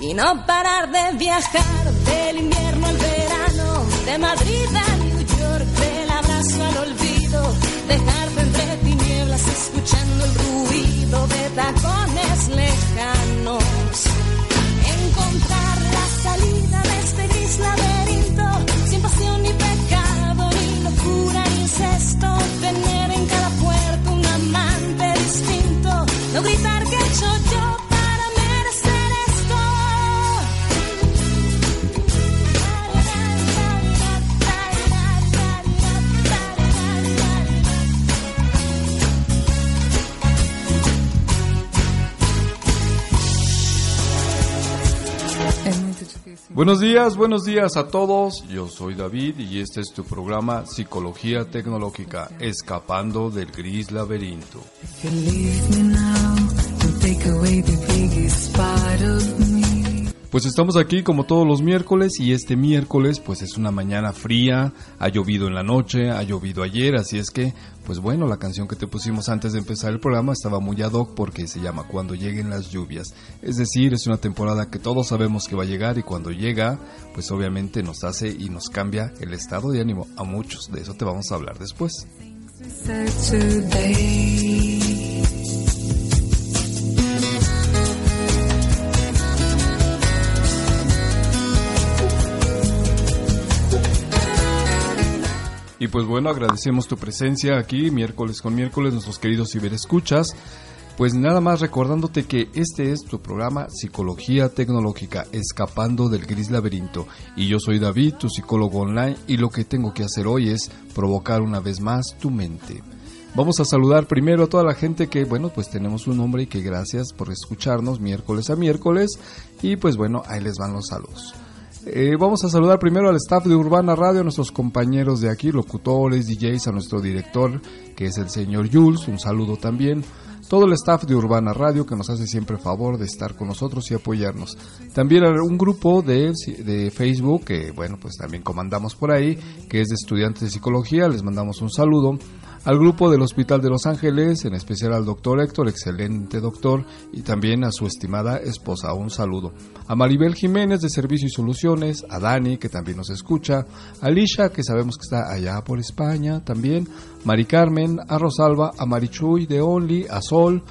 Y no parar de viajar del invierno al verano, de Madrid a New York, del abrazo al olvido, dejarte entre tinieblas escuchando el ruido de tacones lejanos. Buenos días, buenos días a todos. Yo soy David y este es tu programa Psicología Tecnológica, escapando del gris laberinto. Pues estamos aquí como todos los miércoles y este miércoles pues es una mañana fría, ha llovido en la noche, ha llovido ayer, así es que pues bueno, la canción que te pusimos antes de empezar el programa estaba muy ad hoc porque se llama Cuando lleguen las lluvias. Es decir, es una temporada que todos sabemos que va a llegar y cuando llega pues obviamente nos hace y nos cambia el estado de ánimo a muchos, de eso te vamos a hablar después. Y pues bueno, agradecemos tu presencia aquí miércoles con miércoles, nuestros queridos ciberescuchas. Pues nada más recordándote que este es tu programa Psicología Tecnológica, escapando del gris laberinto. Y yo soy David, tu psicólogo online, y lo que tengo que hacer hoy es provocar una vez más tu mente. Vamos a saludar primero a toda la gente que, bueno, pues tenemos un nombre y que gracias por escucharnos miércoles a miércoles. Y pues bueno, ahí les van los saludos. Eh, vamos a saludar primero al staff de Urbana Radio, a nuestros compañeros de aquí, locutores, DJs, a nuestro director, que es el señor Jules, un saludo también. Todo el staff de Urbana Radio que nos hace siempre favor de estar con nosotros y apoyarnos. También un grupo de, de Facebook que, bueno, pues también comandamos por ahí, que es de estudiantes de psicología, les mandamos un saludo al grupo del Hospital de Los Ángeles, en especial al doctor Héctor, excelente doctor, y también a su estimada esposa, un saludo. A Maribel Jiménez de Servicio y Soluciones, a Dani, que también nos escucha, a Lisha, que sabemos que está allá por España también, Mari Carmen, a Rosalba, a Marichuy de Only, a Sol,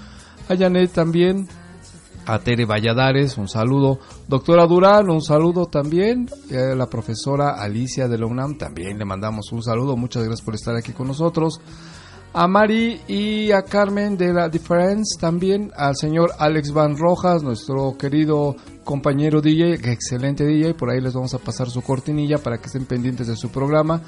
a Janet también, a Tere Valladares, un saludo. Doctora Durán, un saludo también. Eh, la profesora Alicia de la también le mandamos un saludo. Muchas gracias por estar aquí con nosotros. A Mari y a Carmen de la Difference, también al señor Alex Van Rojas, nuestro querido compañero DJ, excelente DJ. Por ahí les vamos a pasar su cortinilla para que estén pendientes de su programa.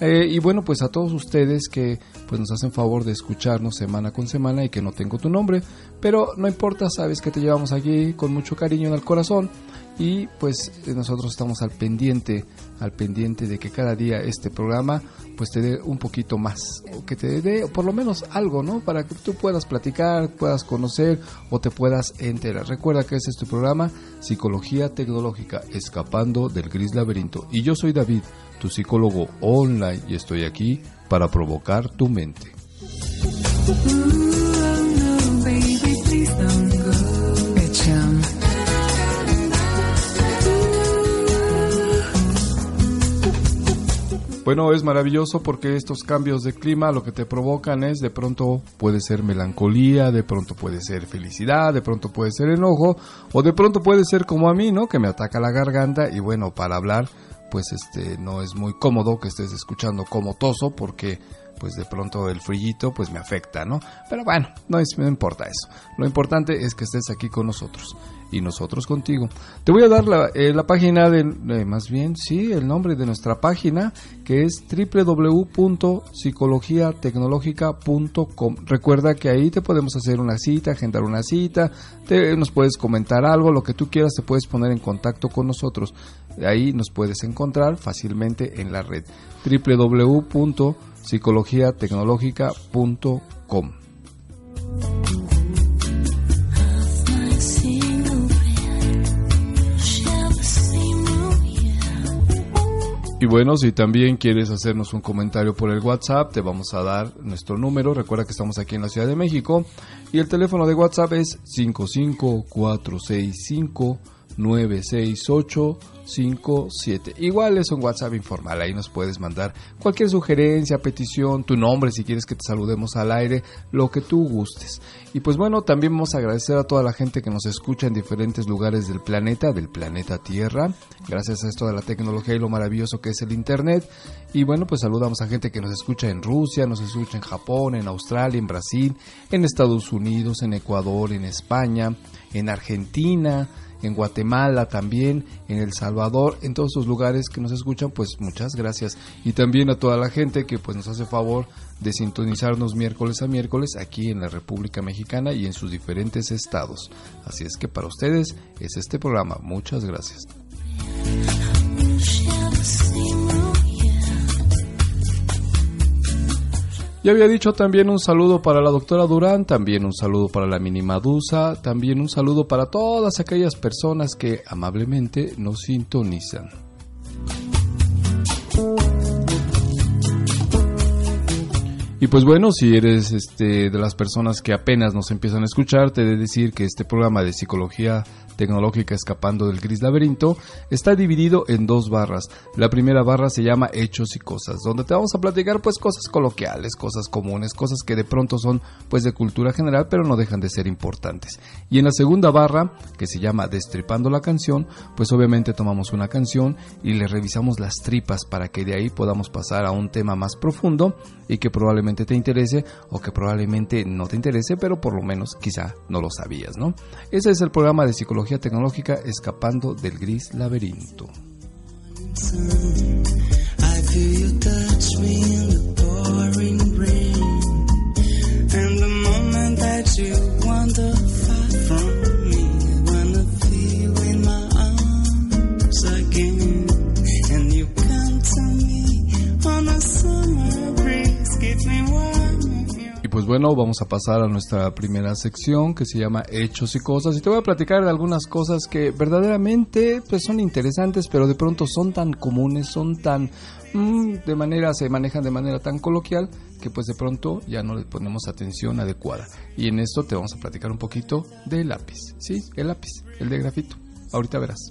Eh, y bueno, pues a todos ustedes que pues nos hacen favor de escucharnos semana con semana y que no tengo tu nombre, pero no importa, sabes que te llevamos aquí con mucho cariño en el corazón y pues eh, nosotros estamos al pendiente, al pendiente de que cada día este programa pues te dé un poquito más, o que te dé por lo menos algo, ¿no? Para que tú puedas platicar, puedas conocer o te puedas enterar. Recuerda que este es tu programa Psicología Tecnológica, escapando del gris laberinto. Y yo soy David, tu psicólogo online, y estoy aquí para provocar tu mente. Bueno, es maravilloso porque estos cambios de clima lo que te provocan es de pronto puede ser melancolía, de pronto puede ser felicidad, de pronto puede ser enojo o de pronto puede ser como a mí, ¿no? Que me ataca la garganta y bueno, para hablar pues este no es muy cómodo que estés escuchando como toso porque pues de pronto el frillito pues me afecta, ¿no? Pero bueno, no, es, no importa eso. Lo importante es que estés aquí con nosotros. Y nosotros contigo. Te voy a dar la, eh, página de, eh, más bien, sí, el nombre de nuestra página, que es www.psicologiatecnológica.com. Recuerda que ahí te podemos hacer una cita, agendar una cita, te, nos puedes comentar algo, lo que tú quieras, te puedes poner en contacto con nosotros. Ahí nos puedes encontrar fácilmente en la red www.psicologiatecnológica.com. Y bueno, si también quieres hacernos un comentario por el WhatsApp, te vamos a dar nuestro número. Recuerda que estamos aquí en la Ciudad de México y el teléfono de WhatsApp es 55465 96857. Igual es un WhatsApp informal, ahí nos puedes mandar cualquier sugerencia, petición, tu nombre si quieres que te saludemos al aire, lo que tú gustes. Y pues bueno, también vamos a agradecer a toda la gente que nos escucha en diferentes lugares del planeta, del planeta Tierra, gracias a esto de la tecnología y lo maravilloso que es el Internet. Y bueno, pues saludamos a gente que nos escucha en Rusia, nos escucha en Japón, en Australia, en Brasil, en Estados Unidos, en Ecuador, en España, en Argentina, en Guatemala también, en El Salvador, en todos esos lugares que nos escuchan, pues muchas gracias. Y también a toda la gente que pues nos hace favor de sintonizarnos miércoles a miércoles aquí en la República Mexicana y en sus diferentes estados. Así es que para ustedes es este programa. Muchas gracias. Ya había dicho también un saludo para la doctora Durán, también un saludo para la mini Madusa, también un saludo para todas aquellas personas que amablemente nos sintonizan. Y pues bueno, si eres este de las personas que apenas nos empiezan a escuchar, te he de decir que este programa de psicología tecnológica Escapando del Gris Laberinto está dividido en dos barras. La primera barra se llama Hechos y Cosas, donde te vamos a platicar pues cosas coloquiales, cosas comunes, cosas que de pronto son pues de cultura general, pero no dejan de ser importantes. Y en la segunda barra, que se llama Destripando la canción, pues obviamente tomamos una canción y le revisamos las tripas para que de ahí podamos pasar a un tema más profundo y que probablemente te interese o que probablemente no te interese, pero por lo menos quizá no lo sabías, ¿no? Ese es el programa de psicología tecnológica Escapando del Gris Laberinto. Vamos a pasar a nuestra primera sección que se llama Hechos y Cosas y te voy a platicar de algunas cosas que verdaderamente pues son interesantes, pero de pronto son tan comunes, son tan mm, de manera se manejan de manera tan coloquial que pues de pronto ya no le ponemos atención adecuada. Y en esto te vamos a platicar un poquito del lápiz. Sí, el lápiz, el de grafito. Ahorita verás.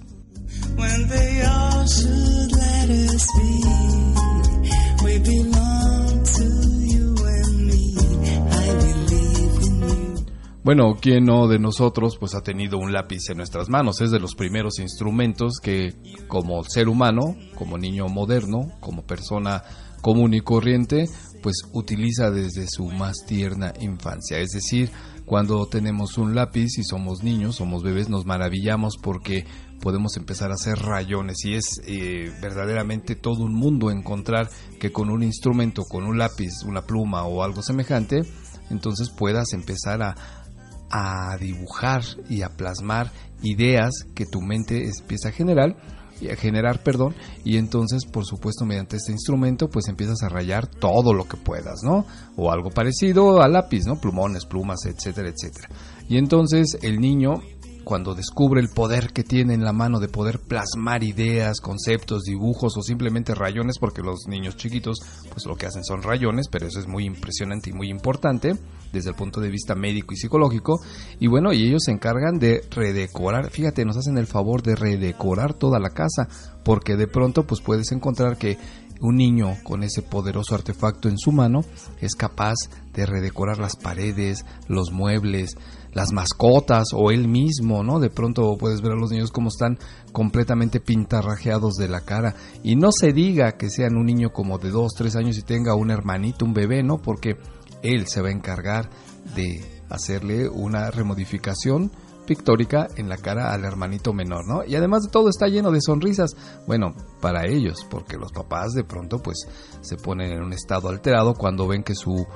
Bueno, ¿quién no de nosotros pues ha tenido un lápiz en nuestras manos? Es de los primeros instrumentos que como ser humano, como niño moderno, como persona común y corriente, pues utiliza desde su más tierna infancia. Es decir, cuando tenemos un lápiz y somos niños, somos bebés, nos maravillamos porque podemos empezar a hacer rayones y es eh, verdaderamente todo un mundo encontrar que con un instrumento, con un lápiz, una pluma o algo semejante, entonces puedas empezar a, a dibujar y a plasmar ideas que tu mente empieza a generar y a generar, perdón, y entonces, por supuesto, mediante este instrumento, pues empiezas a rayar todo lo que puedas, ¿no? O algo parecido al lápiz, ¿no? Plumones, plumas, etcétera, etcétera. Y entonces el niño cuando descubre el poder que tiene en la mano de poder plasmar ideas, conceptos, dibujos o simplemente rayones, porque los niños chiquitos pues lo que hacen son rayones, pero eso es muy impresionante y muy importante desde el punto de vista médico y psicológico. Y bueno, y ellos se encargan de redecorar, fíjate, nos hacen el favor de redecorar toda la casa, porque de pronto pues puedes encontrar que un niño con ese poderoso artefacto en su mano es capaz de redecorar las paredes, los muebles, las mascotas o él mismo, ¿no? De pronto puedes ver a los niños como están completamente pintarrajeados de la cara. Y no se diga que sean un niño como de 2, 3 años y tenga un hermanito, un bebé, ¿no? Porque él se va a encargar de hacerle una remodificación pictórica en la cara al hermanito menor, ¿no? Y además de todo está lleno de sonrisas. Bueno, para ellos, porque los papás de pronto pues se ponen en un estado alterado cuando ven que su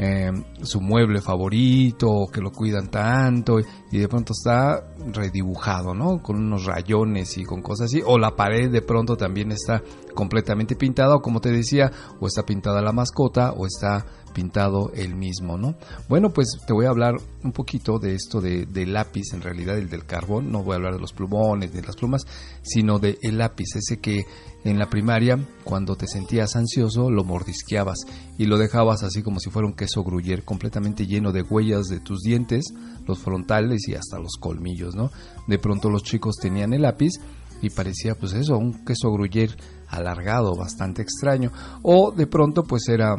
eh, su mueble favorito, que lo cuidan tanto, y de pronto está redibujado, ¿no? Con unos rayones y con cosas así, o la pared de pronto también está completamente pintada, o como te decía, o está pintada la mascota, o está pintado el mismo, ¿no? Bueno, pues te voy a hablar un poquito de esto de, lápiz, en realidad el del carbón, no voy a hablar de los plumones, de las plumas, sino de el lápiz, ese que en la primaria, cuando te sentías ansioso, lo mordisqueabas y lo dejabas así como si fuera un queso gruyer, completamente lleno de huellas de tus dientes, los frontales y hasta los colmillos, ¿no? De pronto los chicos tenían el lápiz y parecía pues eso, un queso gruyer alargado, bastante extraño, o de pronto pues era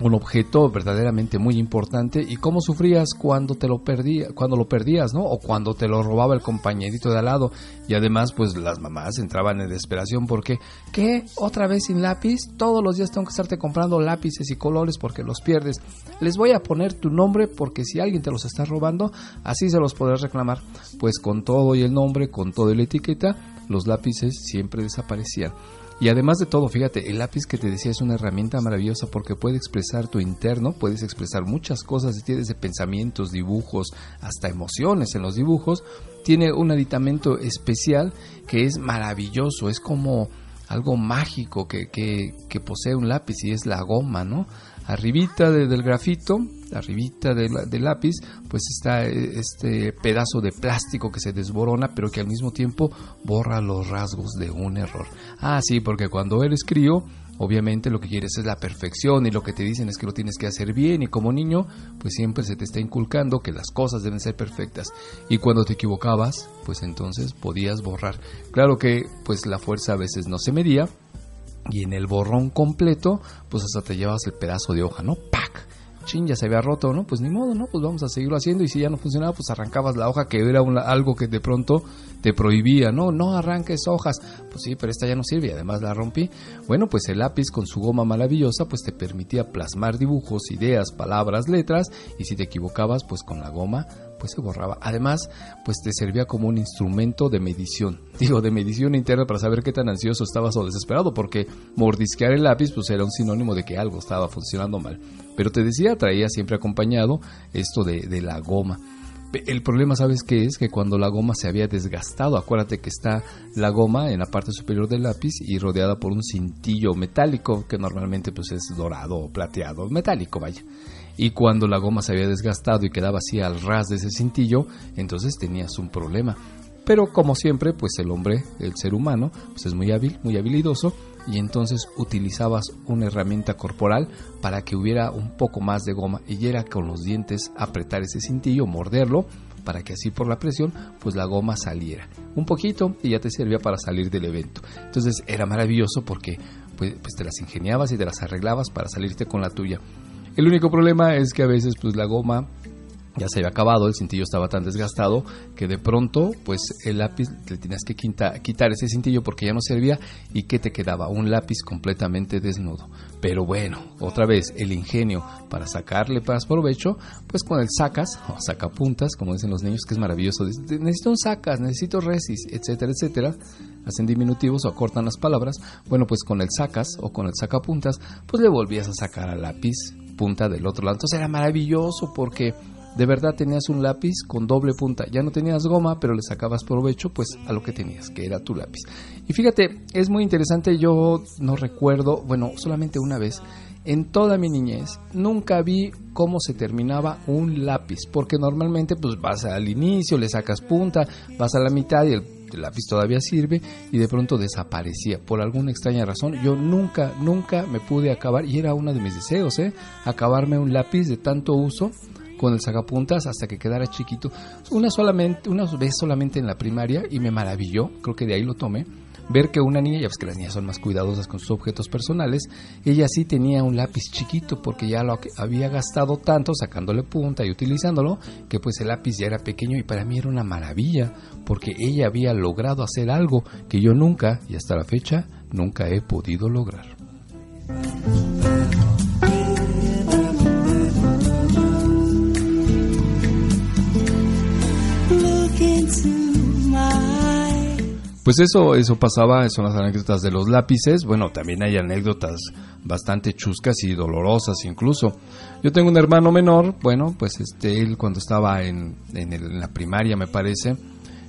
un objeto verdaderamente muy importante y cómo sufrías cuando te lo perdía, cuando lo perdías, ¿no? O cuando te lo robaba el compañerito de al lado y además pues las mamás entraban en desesperación porque ¿qué? ¿Otra vez sin lápiz? Todos los días tengo que estarte comprando lápices y colores porque los pierdes. Les voy a poner tu nombre porque si alguien te los está robando, así se los podrás reclamar. Pues con todo y el nombre, con todo y la etiqueta, los lápices siempre desaparecían. Y además de todo, fíjate, el lápiz que te decía es una herramienta maravillosa porque puede expresar tu interno, puedes expresar muchas cosas, tienes de pensamientos, dibujos, hasta emociones en los dibujos. Tiene un aditamento especial que es maravilloso, es como algo mágico que, que, que posee un lápiz y es la goma, ¿no? Arribita de, del grafito, arribita del, del lápiz, pues está este pedazo de plástico que se desborona, pero que al mismo tiempo borra los rasgos de un error. Ah, sí, porque cuando eres crío, obviamente lo que quieres es la perfección y lo que te dicen es que lo tienes que hacer bien y como niño, pues siempre se te está inculcando que las cosas deben ser perfectas y cuando te equivocabas, pues entonces podías borrar. Claro que pues la fuerza a veces no se medía y en el borrón completo, pues hasta te llevas el pedazo de hoja, ¿no? ¡Pac! Chin, ya se había roto, ¿no? Pues ni modo, ¿no? Pues vamos a seguirlo haciendo y si ya no funcionaba, pues arrancabas la hoja que era algo que de pronto te prohibía, ¿no? No arranques hojas. Pues sí, pero esta ya no sirve además la rompí. Bueno, pues el lápiz con su goma maravillosa, pues te permitía plasmar dibujos, ideas, palabras, letras y si te equivocabas, pues con la goma pues se borraba. Además, pues te servía como un instrumento de medición. Digo, de medición interna para saber qué tan ansioso estabas o desesperado, porque mordisquear el lápiz pues era un sinónimo de que algo estaba funcionando mal. Pero te decía, traía siempre acompañado esto de, de la goma. El problema, ¿sabes qué es? Que cuando la goma se había desgastado, acuérdate que está la goma en la parte superior del lápiz y rodeada por un cintillo metálico que normalmente pues es dorado o plateado, metálico, vaya y cuando la goma se había desgastado y quedaba así al ras de ese cintillo, entonces tenías un problema. Pero como siempre, pues el hombre, el ser humano, pues es muy hábil, muy habilidoso, y entonces utilizabas una herramienta corporal para que hubiera un poco más de goma y era con los dientes apretar ese cintillo, morderlo, para que así por la presión, pues la goma saliera. Un poquito y ya te servía para salir del evento. Entonces era maravilloso porque pues, pues te las ingeniabas y te las arreglabas para salirte con la tuya. El único problema es que a veces pues la goma ya se había acabado, el cintillo estaba tan desgastado que de pronto pues el lápiz le tenías que quitar ese cintillo porque ya no servía y que te quedaba un lápiz completamente desnudo. Pero bueno, otra vez el ingenio para sacarle más provecho, pues con el sacas o sacapuntas, como dicen los niños, que es maravilloso. Necesito un sacas, necesito resis, etcétera, etcétera. Hacen diminutivos o acortan las palabras. Bueno, pues con el sacas o con el sacapuntas, pues le volvías a sacar al lápiz punta del otro lado. Entonces era maravilloso porque de verdad tenías un lápiz con doble punta. Ya no tenías goma, pero le sacabas provecho pues a lo que tenías, que era tu lápiz. Y fíjate, es muy interesante, yo no recuerdo, bueno, solamente una vez, en toda mi niñez, nunca vi cómo se terminaba un lápiz, porque normalmente pues vas al inicio, le sacas punta, vas a la mitad y el el lápiz todavía sirve y de pronto desaparecía. Por alguna extraña razón, yo nunca, nunca me pude acabar, y era uno de mis deseos, ¿eh? acabarme un lápiz de tanto uso con el sacapuntas hasta que quedara chiquito. Una solamente, una vez solamente en la primaria y me maravilló, creo que de ahí lo tomé ver que una niña, ya ves que las niñas son más cuidadosas con sus objetos personales, ella sí tenía un lápiz chiquito porque ya lo había gastado tanto sacándole punta y utilizándolo, que pues el lápiz ya era pequeño y para mí era una maravilla, porque ella había logrado hacer algo que yo nunca, y hasta la fecha, nunca he podido lograr. Pues eso, eso pasaba, son las anécdotas de los lápices. Bueno, también hay anécdotas bastante chuscas y dolorosas incluso. Yo tengo un hermano menor, bueno, pues este, él cuando estaba en, en, el- en la primaria me parece,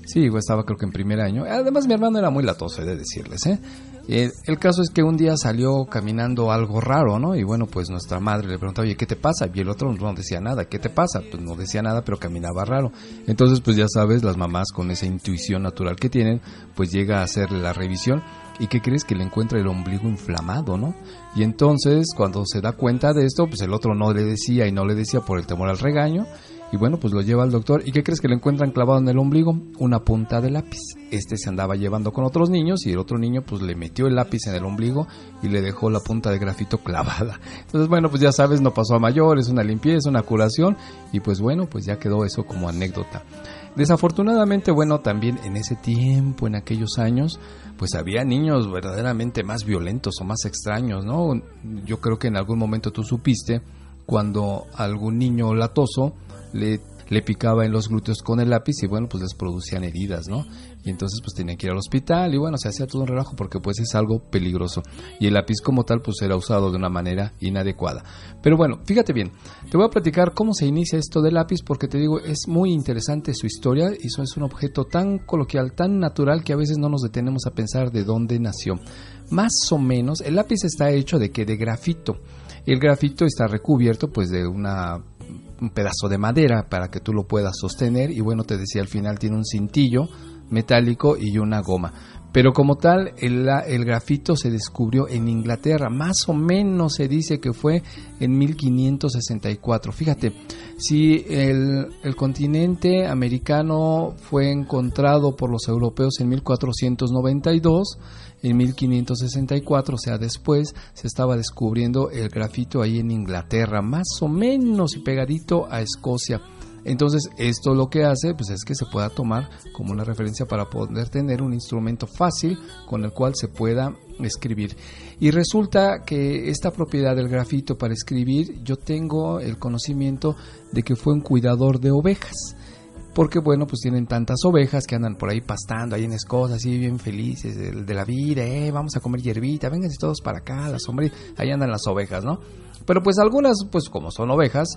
sí, estaba creo que en primer año. Además mi hermano era muy latoso, he de decirles, ¿eh? Eh, el caso es que un día salió caminando algo raro, ¿no? Y bueno, pues nuestra madre le preguntaba, oye, ¿qué te pasa? Y el otro no decía nada, ¿qué te pasa? Pues no decía nada, pero caminaba raro. Entonces, pues ya sabes, las mamás con esa intuición natural que tienen, pues llega a hacerle la revisión. ¿Y qué crees? Que le encuentra el ombligo inflamado, ¿no? Y entonces, cuando se da cuenta de esto, pues el otro no le decía y no le decía por el temor al regaño. Y bueno, pues lo lleva al doctor. ¿Y qué crees que le encuentran clavado en el ombligo? Una punta de lápiz. Este se andaba llevando con otros niños y el otro niño pues le metió el lápiz en el ombligo y le dejó la punta de grafito clavada. Entonces, bueno, pues ya sabes, no pasó a mayor, es una limpieza, una curación y pues bueno, pues ya quedó eso como anécdota. Desafortunadamente, bueno, también en ese tiempo, en aquellos años, pues había niños verdaderamente más violentos o más extraños, ¿no? Yo creo que en algún momento tú supiste cuando algún niño latoso le, picaba en los glúteos con el lápiz y bueno, pues les producían heridas, ¿no? Y entonces pues tenían que ir al hospital y bueno, se hacía todo un relajo porque pues es algo peligroso. Y el lápiz como tal pues era usado de una manera inadecuada. Pero bueno, fíjate bien, te voy a platicar cómo se inicia esto del lápiz porque te digo, es muy interesante su historia y eso es un objeto tan coloquial, tan natural que a veces no nos detenemos a pensar de dónde nació. Más o menos, el lápiz está hecho de que de grafito. El grafito está recubierto pues de una un pedazo de madera para que tú lo puedas sostener y bueno te decía al final tiene un cintillo metálico y una goma. Pero como tal el, el grafito se descubrió en Inglaterra más o menos se dice que fue en 1564 fíjate si el continente americano fue encontrado por los europeos en 1492 en 1564, o sea, después se estaba descubriendo el grafito ahí en Inglaterra, más o menos y pegadito a Escocia. Entonces, esto lo que hace pues es que se pueda tomar como una referencia para poder tener un instrumento fácil con el cual se pueda escribir. Y resulta que esta propiedad del grafito para escribir, yo tengo el conocimiento de que fue un cuidador de ovejas porque bueno, pues tienen tantas ovejas que andan por ahí pastando, ahí en Escocia, así bien felices de, de la vida, eh, vamos a comer hierbita, vénganse todos para acá, las hombres, ahí andan las ovejas, ¿no? Pero pues algunas, pues como son ovejas,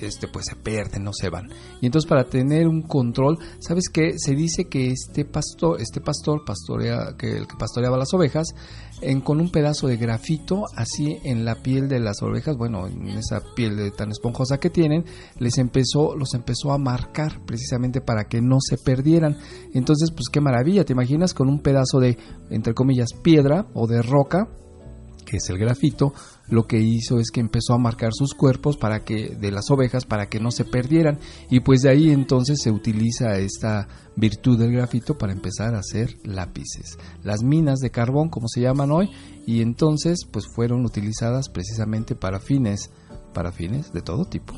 este pues se pierden, no se van. Y entonces para tener un control, ¿sabes qué? Se dice que este pastor, este pastor pastorea, que el que pastoreaba las ovejas, en, con un pedazo de grafito así en la piel de las ovejas, bueno, en esa piel de- tan esponjosa que tienen, les empezó, los empezó a marcar precisamente para que no se perdieran. Entonces, pues qué maravilla, ¿te imaginas con un pedazo de, entre comillas, piedra o de roca? que es el grafito, lo que hizo es que empezó a marcar sus cuerpos para que de las ovejas para que no se perdieran y pues de ahí entonces se utiliza esta virtud del grafito para empezar a hacer lápices. Las minas de carbón como se llaman hoy y entonces pues fueron utilizadas precisamente para fines para fines de todo tipo.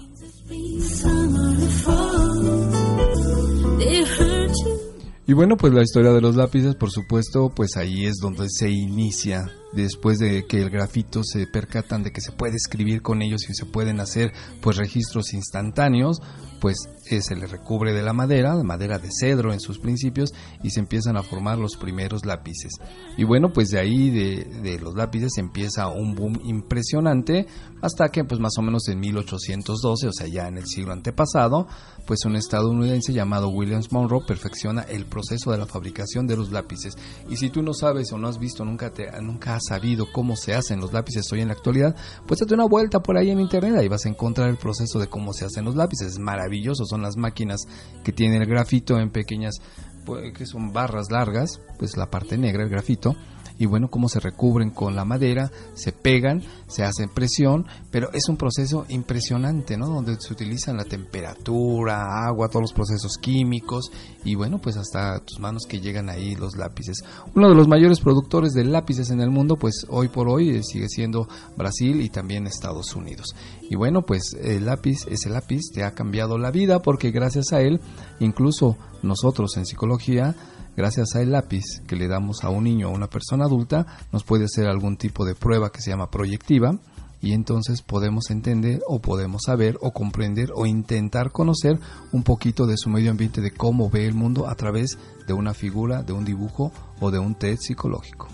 Y bueno, pues la historia de los lápices, por supuesto, pues ahí es donde se inicia. Después de que el grafito se percatan de que se puede escribir con ellos y se pueden hacer pues registros instantáneos, pues eh, se le recubre de la madera, de madera de cedro en sus principios, y se empiezan a formar los primeros lápices. Y bueno, pues de ahí de, de los lápices empieza un boom impresionante hasta que pues más o menos en 1812, o sea ya en el siglo antepasado, pues un estadounidense llamado Williams Monroe perfecciona el proceso de la fabricación de los lápices. Y si tú no sabes o no has visto, nunca, te, nunca has sabido cómo se hacen los lápices hoy en la actualidad, pues date una vuelta por ahí en internet, ahí vas a encontrar el proceso de cómo se hacen los lápices. Es maravilloso, son las máquinas que tienen el grafito en pequeñas, pues, que son barras largas, pues la parte negra, el grafito, y bueno, cómo se recubren con la madera, se pegan, se hacen presión, pero es un proceso impresionante, ¿no? Donde se utilizan la temperatura, agua, todos los procesos químicos y bueno, pues hasta tus manos que llegan ahí los lápices. Uno de los mayores productores de lápices en el mundo, pues hoy por hoy eh, sigue siendo Brasil y también Estados Unidos. Y bueno, pues el lápiz, ese lápiz te ha cambiado la vida porque gracias a él, incluso nosotros en psicología, gracias al lápiz que le damos a un niño o a una persona adulta, nos puede hacer algún tipo de prueba que se llama proyectiva y entonces podemos entender o podemos saber o comprender o intentar conocer un poquito de su medio ambiente, de cómo ve el mundo a través de una figura, de un dibujo o de un test psicológico.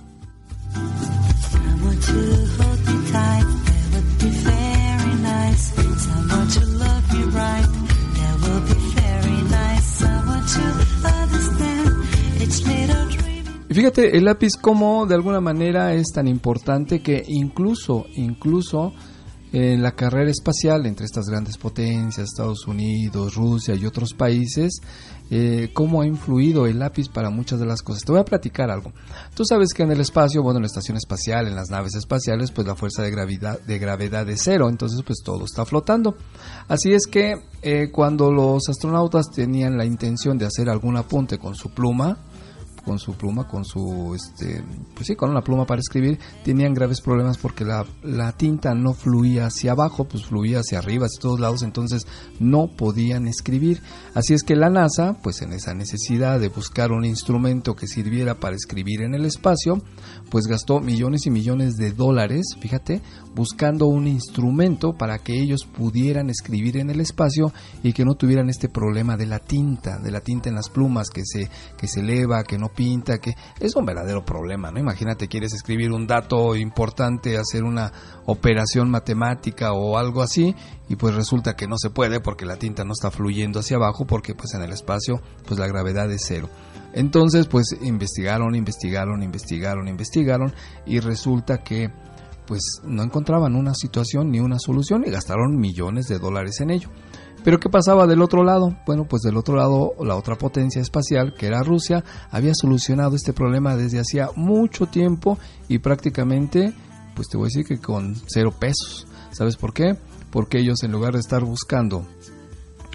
Fíjate, el lápiz como de alguna manera es tan importante que incluso, incluso en la carrera espacial entre estas grandes potencias, Estados Unidos, Rusia y otros países, eh, cómo ha influido el lápiz para muchas de las cosas. Te voy a platicar algo. Tú sabes que en el espacio, bueno, en la estación espacial, en las naves espaciales, pues la fuerza de gravedad, de gravedad es cero, entonces pues todo está flotando. Así es que eh, cuando los astronautas tenían la intención de hacer algún apunte con su pluma, con su pluma, con su, este, pues sí, con una pluma para escribir, tenían graves problemas porque la, la tinta no fluía hacia abajo, pues fluía hacia arriba, hacia todos lados, entonces no podían escribir. Así es que la NASA, pues en esa necesidad de buscar un instrumento que sirviera para escribir en el espacio, pues gastó millones y millones de dólares, fíjate, buscando un instrumento para que ellos pudieran escribir en el espacio y que no tuvieran este problema de la tinta, de la tinta en las plumas que se, que se eleva, que no pinta, que es un verdadero problema, ¿no? Imagínate, quieres escribir un dato importante, hacer una operación matemática o algo así, y pues resulta que no se puede porque la tinta no está fluyendo hacia abajo porque pues en el espacio pues la gravedad es cero. Entonces pues investigaron, investigaron, investigaron, investigaron y resulta que pues no encontraban una situación ni una solución y gastaron millones de dólares en ello. Pero ¿qué pasaba del otro lado? Bueno, pues del otro lado la otra potencia espacial, que era Rusia, había solucionado este problema desde hacía mucho tiempo y prácticamente, pues te voy a decir que con cero pesos. ¿Sabes por qué? Porque ellos en lugar de estar buscando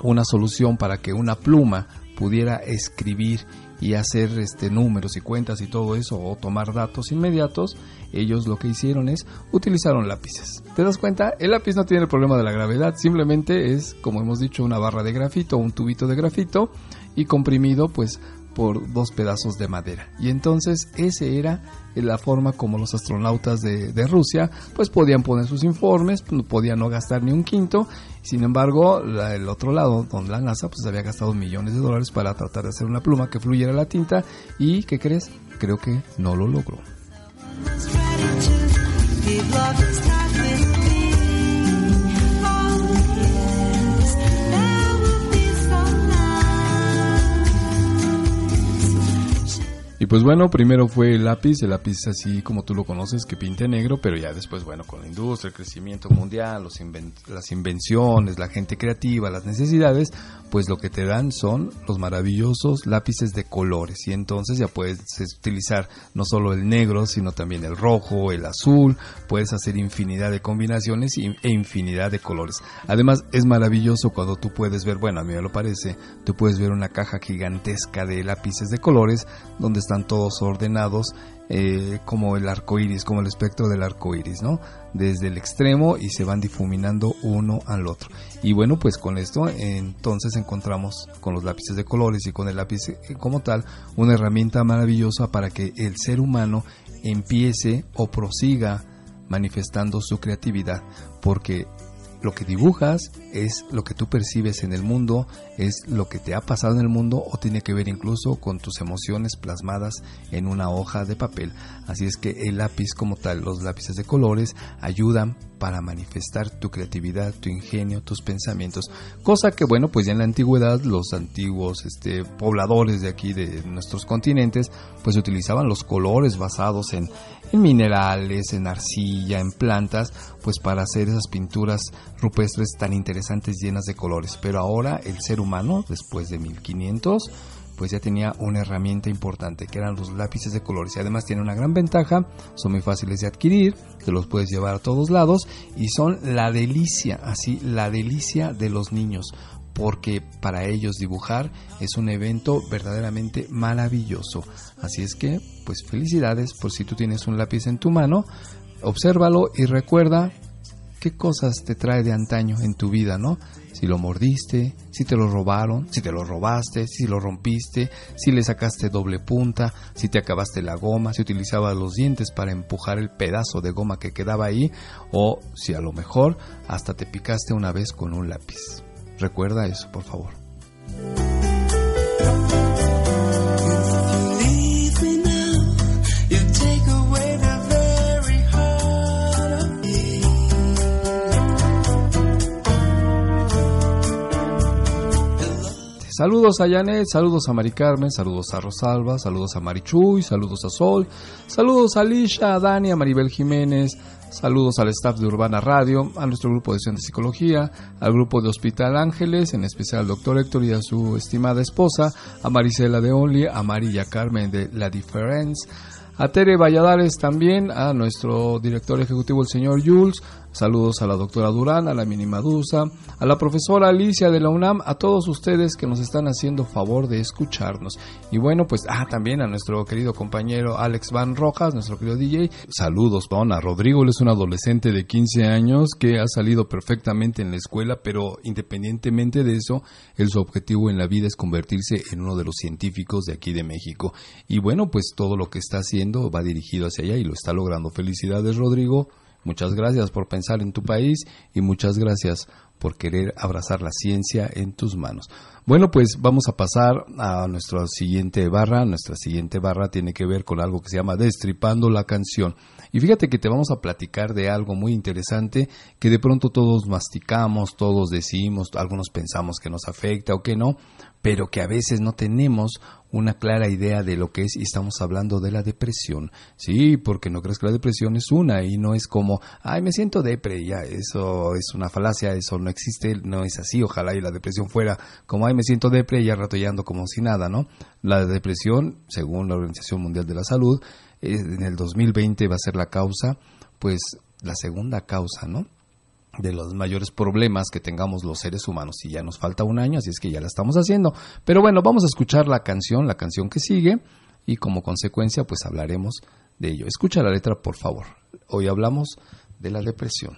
una solución para que una pluma pudiera escribir y hacer este números y cuentas y todo eso o tomar datos inmediatos, ellos lo que hicieron es utilizaron lápices. ¿Te das cuenta? El lápiz no tiene el problema de la gravedad, simplemente es, como hemos dicho, una barra de grafito un tubito de grafito y comprimido pues por dos pedazos de madera. Y entonces ese era la forma como los astronautas de, Rusia pues podían poner sus informes, podían no gastar ni un quinto. Sin embargo, el otro lado, donde la NASA pues había gastado millones de dólares para tratar de hacer una pluma que fluyera la tinta y ¿qué crees? Creo que no lo logró. Y pues bueno, primero fue el lápiz, el lápiz así como tú lo conoces, que pinte negro, pero ya después, bueno, con la industria, el crecimiento mundial, los las invenciones, la gente creativa, las necesidades, pues lo que te dan son los maravillosos lápices de colores. Y entonces ya puedes utilizar no solo el negro, sino también el rojo, el azul, puedes hacer infinidad de combinaciones e infinidad de colores. Además, es maravilloso cuando tú puedes ver, bueno, a mí me lo parece, tú puedes ver una caja gigantesca de lápices de colores donde están todos ordenados eh, como el arco iris, como el espectro del arco iris, ¿no? Desde el extremo y se van difuminando uno al otro. Y bueno, pues con esto entonces encontramos con los lápices de colores y con el lápiz eh, como tal una herramienta maravillosa para que el ser humano empiece o prosiga manifestando su creatividad, porque lo que dibujas es lo que tú percibes en el mundo, es lo que te ha pasado en el mundo o tiene que ver incluso con tus emociones plasmadas en una hoja de papel. Así es que el lápiz como tal, los lápices de colores ayudan para manifestar tu creatividad, tu ingenio, tus pensamientos. Cosa que bueno, pues ya en la antigüedad los antiguos este, pobladores de aquí de nuestros continentes pues utilizaban los colores basados en, en minerales, en arcilla, en plantas, pues para hacer esas pinturas rupestres tan interesantes llenas de colores. Pero ahora el ser humano, después de 1500, pues ya tenía una herramienta importante que eran los lápices de colores y además tiene una gran ventaja, son muy fáciles de adquirir, te los puedes llevar a todos lados y son la delicia, así la delicia de los niños porque para ellos dibujar es un evento verdaderamente maravilloso. Así es que, pues felicidades por si tú tienes un lápiz en tu mano, obsérvalo y recuerda qué cosas te trae de antaño en tu vida, ¿no? Si lo mordiste, si te lo robaron, si te lo robaste, si lo rompiste, si le sacaste doble punta, si te acabaste la goma, si utilizabas los dientes para empujar el pedazo de goma que quedaba ahí, o si a lo mejor hasta te picaste una vez con un lápiz. Recuerda eso, por favor. Saludos a Janet, saludos a Mari Carmen, saludos a Rosalba, saludos a Marichuy, saludos a Sol, saludos a Alicia, a Dani, a Maribel Jiménez, saludos al staff de Urbana Radio, a nuestro grupo de estudiantes de psicología, al grupo de Hospital Ángeles, en especial al doctor Héctor y a su estimada esposa, a Marisela de Only, a María Carmen de La Difference, a Tere Valladares también, a nuestro director ejecutivo el señor Jules, Saludos a la doctora Durán, a la Minimadusa, a la profesora Alicia de la UNAM, a todos ustedes que nos están haciendo favor de escucharnos. Y bueno, pues, ah, también a nuestro querido compañero Alex Van Rojas, nuestro querido DJ. Saludos, a Rodrigo, él es un adolescente de 15 años que ha salido perfectamente en la escuela, pero independientemente de eso, el su objetivo en la vida es convertirse en uno de los científicos de aquí de México. Y bueno, pues todo lo que está haciendo va dirigido hacia allá y lo está logrando. Felicidades, Rodrigo. Muchas gracias por pensar en tu país y muchas gracias por querer abrazar la ciencia en tus manos. Bueno, pues vamos a pasar a nuestra siguiente barra. Nuestra siguiente barra tiene que ver con algo que se llama Destripando la canción. Y fíjate que te vamos a platicar de algo muy interesante que de pronto todos masticamos, todos decimos, algunos pensamos que nos afecta o que no, pero que a veces no tenemos una clara idea de lo que es y estamos hablando de la depresión. Sí, porque no crees que la depresión es una y no es como, ay, me siento depre, ya, eso es una falacia, eso no existe, no es así, ojalá y la depresión fuera como, ay, me siento depre y ya como si nada, ¿no? La depresión, según la Organización Mundial de la Salud, en el 2020 va a ser la causa, pues la segunda causa, ¿no? De los mayores problemas que tengamos los seres humanos y ya nos falta un año, así es que ya la estamos haciendo. Pero bueno, vamos a escuchar la canción, la canción que sigue y como consecuencia pues hablaremos de ello. Escucha la letra, por favor. Hoy hablamos de la depresión.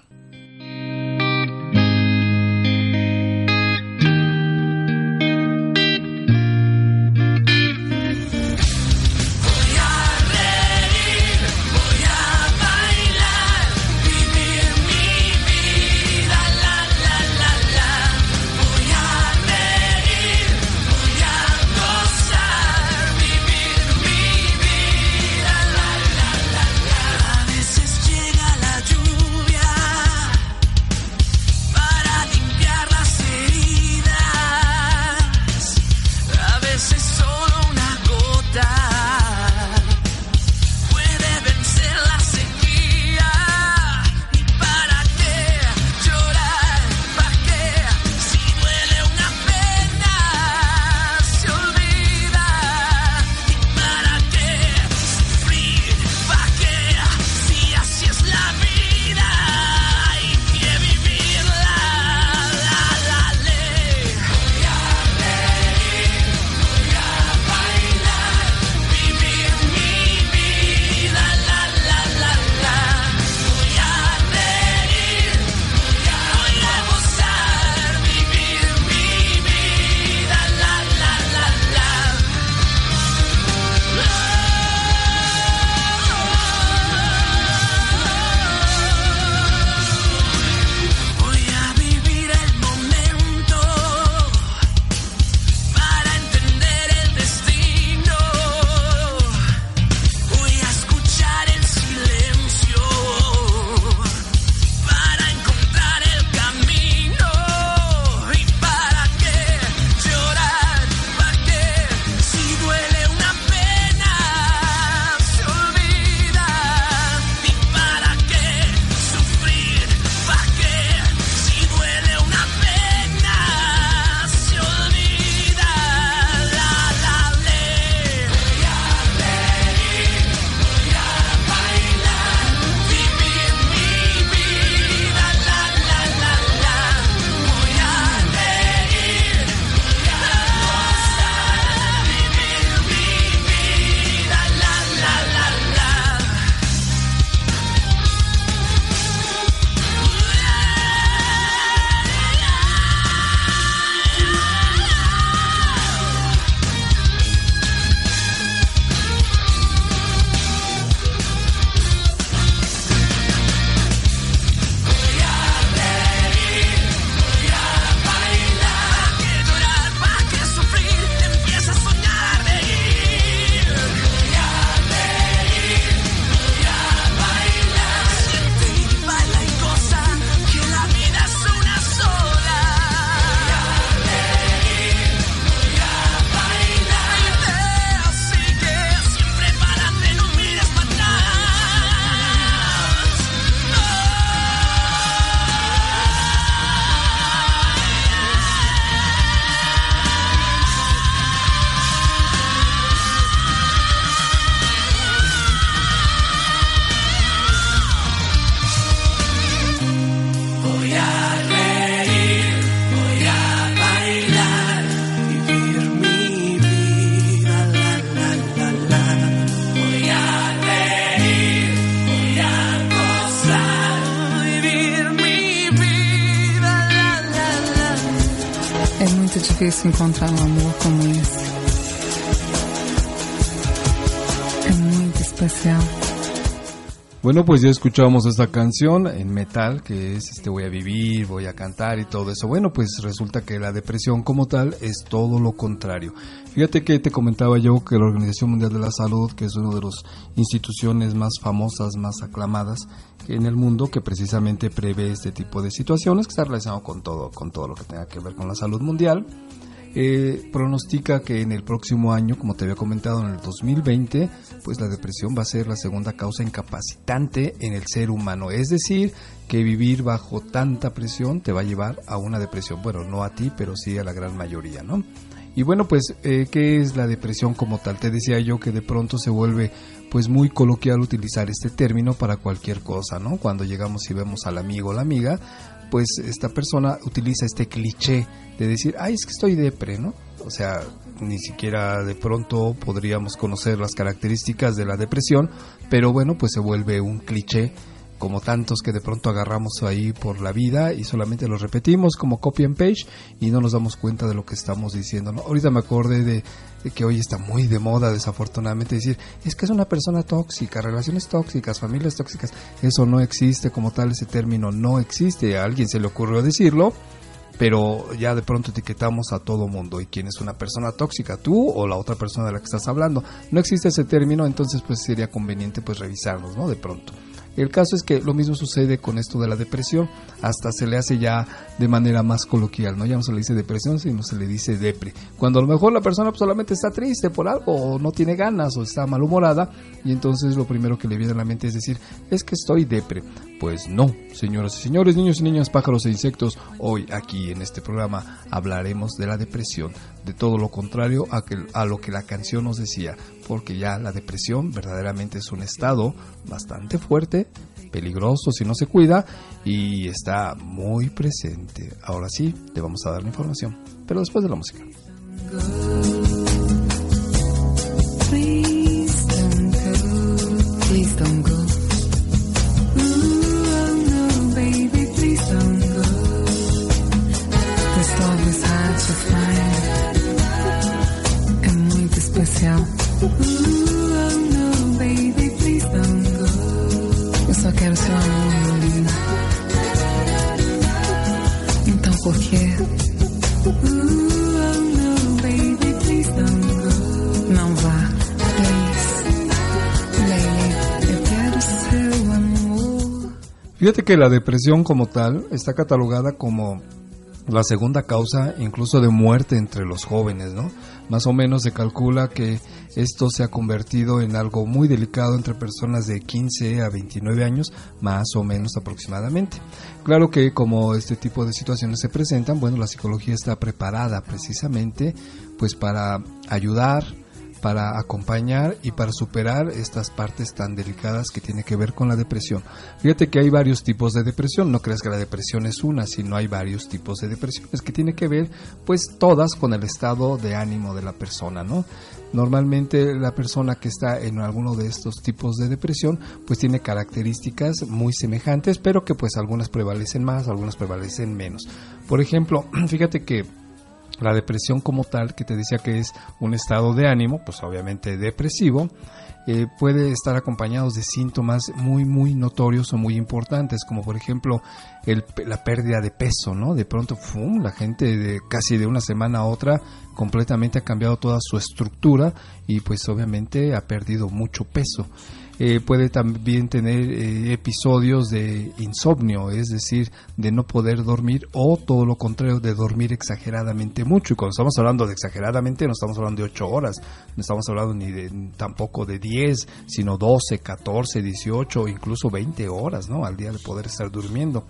Bueno, pues ya escuchamos esta canción en metal, que es este voy a vivir, voy a cantar y todo eso. Bueno, pues resulta que la depresión como tal es todo lo contrario. Fíjate que te comentaba yo que la Organización Mundial de la Salud, que es una de las instituciones más famosas, más aclamadas en el mundo, que precisamente prevé este tipo de situaciones, que está relacionado con todo, con todo lo que tenga que ver con la salud mundial. Eh, pronostica que en el próximo año, como te había comentado, en el 2020, pues la depresión va a ser la segunda causa incapacitante en el ser humano. Es decir, que vivir bajo tanta presión te va a llevar a una depresión. Bueno, no a ti, pero sí a la gran mayoría, ¿no? Y bueno, pues, eh, ¿qué es la depresión como tal? Te decía yo que de pronto se vuelve pues muy coloquial utilizar este término para cualquier cosa, ¿no? Cuando llegamos y vemos al amigo o la amiga, pues esta persona utiliza este cliché de decir, ay, es que estoy depre, ¿no? O sea, ni siquiera de pronto podríamos conocer las características de la depresión, pero bueno, pues se vuelve un cliché como tantos que de pronto agarramos ahí por la vida y solamente los repetimos como copy and page y no nos damos cuenta de lo que estamos diciendo. ¿no? Ahorita me acordé de, de que hoy está muy de moda desafortunadamente decir, es que es una persona tóxica, relaciones tóxicas, familias tóxicas, eso no existe como tal, ese término no existe, a alguien se le ocurrió decirlo, pero ya de pronto etiquetamos a todo mundo y quién es una persona tóxica, tú o la otra persona de la que estás hablando. No existe ese término, entonces pues sería conveniente pues revisarnos, ¿no? De pronto. El caso es que lo mismo sucede con esto de la depresión, hasta se le hace ya de manera más coloquial, ¿no? Ya no se le dice depresión, sino se le dice depre. Cuando a lo mejor la persona pues, solamente está triste por algo, o no tiene ganas, o está malhumorada, y entonces lo primero que le viene a la mente es decir, es que estoy depre. Pues no, señoras y señores, niños y niñas, pájaros e insectos, hoy aquí en este programa hablaremos de la depresión, de todo lo contrario a, que, a lo que la canción nos decía, porque ya la depresión verdaderamente es un estado bastante fuerte, peligroso si no se cuida y está muy presente. Ahora sí, te vamos a dar la información, pero después de la música. Fíjate que la depresión como tal está catalogada como la segunda causa incluso de muerte entre los jóvenes, ¿no? Más o menos se calcula que esto se ha convertido en algo muy delicado entre personas de 15 a 29 años, más o menos aproximadamente. Claro que como este tipo de situaciones se presentan, bueno, la psicología está preparada precisamente pues para ayudar, para acompañar y para superar estas partes tan delicadas que tiene que ver con la depresión. Fíjate que hay varios tipos de depresión, no creas que la depresión es una, sino hay varios tipos de depresiones que tiene que ver pues todas con el estado de ánimo de la persona, ¿no? Normalmente la persona que está en alguno de estos tipos de depresión pues tiene características muy semejantes, pero que pues algunas prevalecen más, algunas prevalecen menos. Por ejemplo, fíjate que la depresión como tal, que te decía que es un estado de ánimo, pues obviamente depresivo, eh, puede estar acompañados de síntomas muy muy notorios o muy importantes, como por ejemplo la pérdida de peso, ¿no? De pronto, ¡fum! la gente de casi de una semana a otra completamente ha cambiado toda su estructura y pues obviamente ha perdido mucho peso. Eh, puede también tener eh, episodios de insomnio, es decir, de no poder dormir o todo lo contrario, de dormir exageradamente mucho. Y cuando estamos hablando de exageradamente, no estamos hablando de 8 horas, no estamos hablando ni de tampoco de 10, sino 12, 14, 18, incluso 20 horas ¿no? al día de poder estar durmiendo.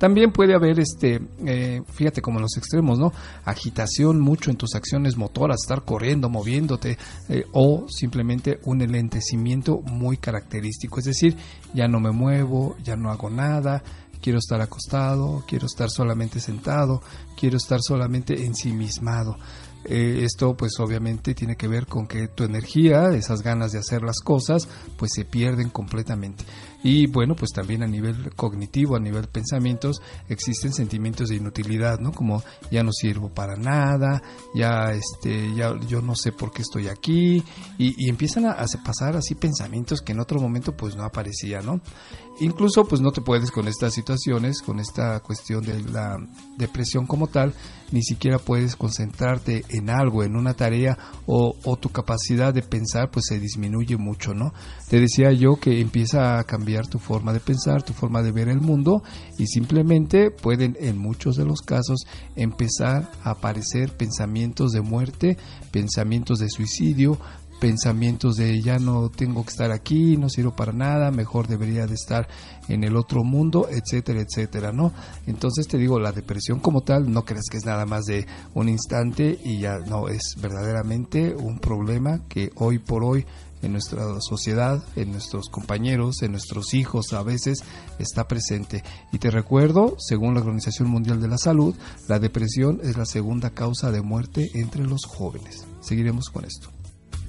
También puede haber, este, eh, fíjate como en los extremos, ¿no? Agitación mucho en tus acciones motoras, estar corriendo, moviéndote, eh, o simplemente un elentecimiento muy característico, es decir, ya no me muevo, ya no hago nada, quiero estar acostado, quiero estar solamente sentado, quiero estar solamente ensimismado. Eh, esto pues obviamente tiene que ver con que tu energía, esas ganas de hacer las cosas, pues se pierden completamente. Y bueno, pues también a nivel cognitivo, a nivel pensamientos, existen sentimientos de inutilidad, ¿no? Como ya no sirvo para nada, ya este, ya yo no sé por qué estoy aquí, y, empiezan a, a, pasar así pensamientos que en otro momento pues no aparecía, ¿no? Incluso pues no te puedes con estas situaciones, con esta cuestión de la depresión como tal, ni siquiera puedes concentrarte en algo, en una tarea o, tu capacidad de pensar pues se disminuye mucho, ¿no? Te decía yo que empieza a cambiar tu forma de pensar, tu forma de ver el mundo y simplemente pueden en muchos de los casos empezar a aparecer pensamientos de muerte, pensamientos de suicidio, pensamientos de ya no tengo que estar aquí, no sirvo para nada, mejor debería de estar en el otro mundo, etcétera, etcétera, ¿no? Entonces te digo, la depresión como tal, no crees que es nada más de un instante y ya no, es verdaderamente un problema que hoy por hoy en nuestra sociedad, en nuestros compañeros, en nuestros hijos a veces está presente. Y te recuerdo, según la Organización Mundial de la Salud, la depresión es la segunda causa de muerte entre los jóvenes. Seguiremos con esto.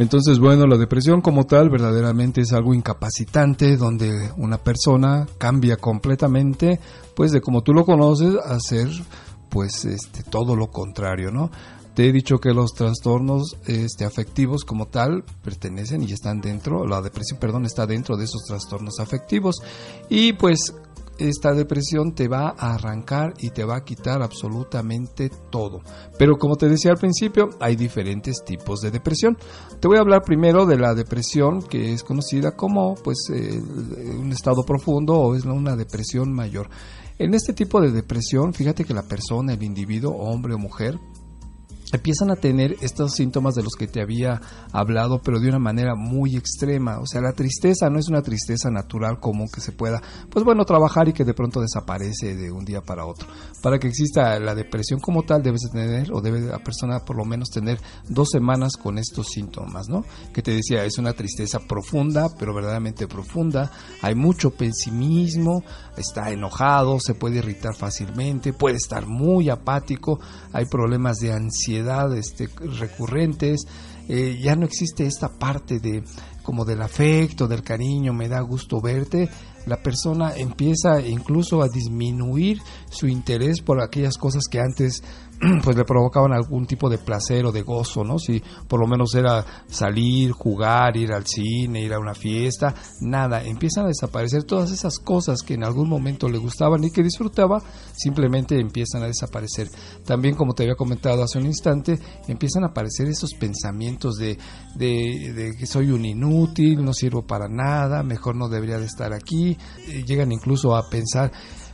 Entonces, bueno, la depresión como tal verdaderamente es algo incapacitante donde una persona cambia completamente, pues de como tú lo conoces, a ser pues este todo lo contrario, ¿no? Te he dicho que los trastornos este, afectivos como tal pertenecen y están dentro, la depresión, perdón, está dentro de esos trastornos afectivos. Y pues esta depresión te va a arrancar y te va a quitar absolutamente todo. Pero como te decía al principio, hay diferentes tipos de depresión. Te voy a hablar primero de la depresión que es conocida como pues eh, un estado profundo o es una depresión mayor. En este tipo de depresión, fíjate que la persona, el individuo, hombre o mujer, empiezan a tener estos síntomas de los que te había hablado, pero de una manera muy extrema. O sea, la tristeza no es una tristeza natural común que se pueda, pues bueno, trabajar y que de pronto desaparece de un día para otro. Para que exista la depresión como tal, debes tener, o debe la persona por lo menos tener dos semanas con estos síntomas, ¿no? Que te decía, es una tristeza profunda, pero verdaderamente profunda. Hay mucho pesimismo, está enojado, se puede irritar fácilmente, puede estar muy apático, hay problemas de ansiedad este, recurrentes, eh, ya no existe esta parte de como del afecto, del cariño, me da gusto verte, la persona empieza incluso a disminuir su interés por aquellas cosas que antes pues le provocaban algún tipo de placer o de gozo, ¿no? Si por lo menos era salir, jugar, ir al cine, ir a una fiesta, nada, empiezan a desaparecer todas esas cosas que en algún momento le gustaban y que disfrutaba, simplemente empiezan a desaparecer. También, como te había comentado hace un instante, empiezan a aparecer esos pensamientos de, de, de que soy un inútil, no sirvo para nada, mejor no debería de estar aquí, llegan incluso a pensar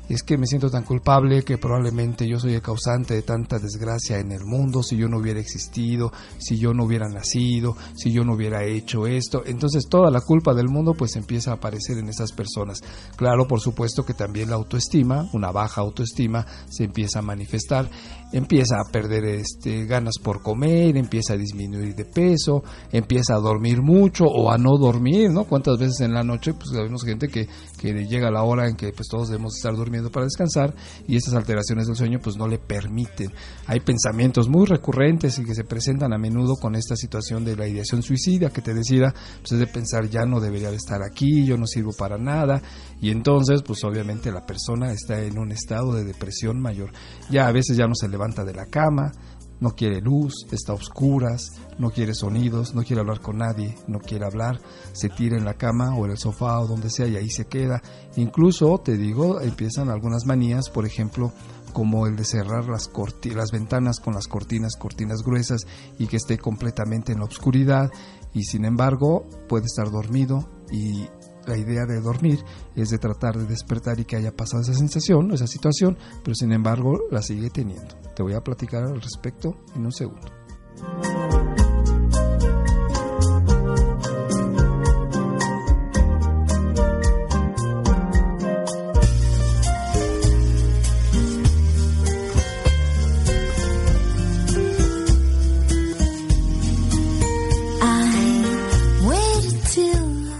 es que me siento tan culpable que probablemente yo soy el causante de tanta desgracia en el mundo, si yo no hubiera existido, si yo no hubiera nacido, si yo no hubiera hecho esto. Entonces toda la culpa del mundo pues empieza a aparecer en esas personas. Claro, por supuesto que también la autoestima, una baja autoestima, se empieza a manifestar, empieza a perder este, ganas por comer, empieza a disminuir de peso, empieza a dormir mucho o a no dormir, ¿no? ¿Cuántas veces en la noche pues vemos gente que, que llega la hora en que pues todos debemos estar durmiendo para descansar y estas alteraciones del sueño pues no le permiten. Hay pensamientos muy recurrentes y que se presentan a menudo con esta situación de la ideación suicida que te decida pues es de pensar ya no debería de estar aquí, yo no sirvo para nada y entonces pues obviamente la persona está en un estado de depresión mayor. Ya a veces ya no se levanta de la cama, no quiere luz, está a oscuras, no quiere sonidos, no quiere hablar con nadie, no quiere hablar, se tira en la cama o en el sofá o donde sea y ahí se queda. Incluso, te digo, empiezan algunas manías, por ejemplo, como el de cerrar las, las ventanas con las cortinas, cortinas gruesas y que esté completamente en la oscuridad y sin embargo puede estar dormido y la idea de dormir es de tratar de despertar y que haya pasado esa sensación, esa situación, pero sin embargo la sigue teniendo. Te voy a platicar al respecto en un segundo.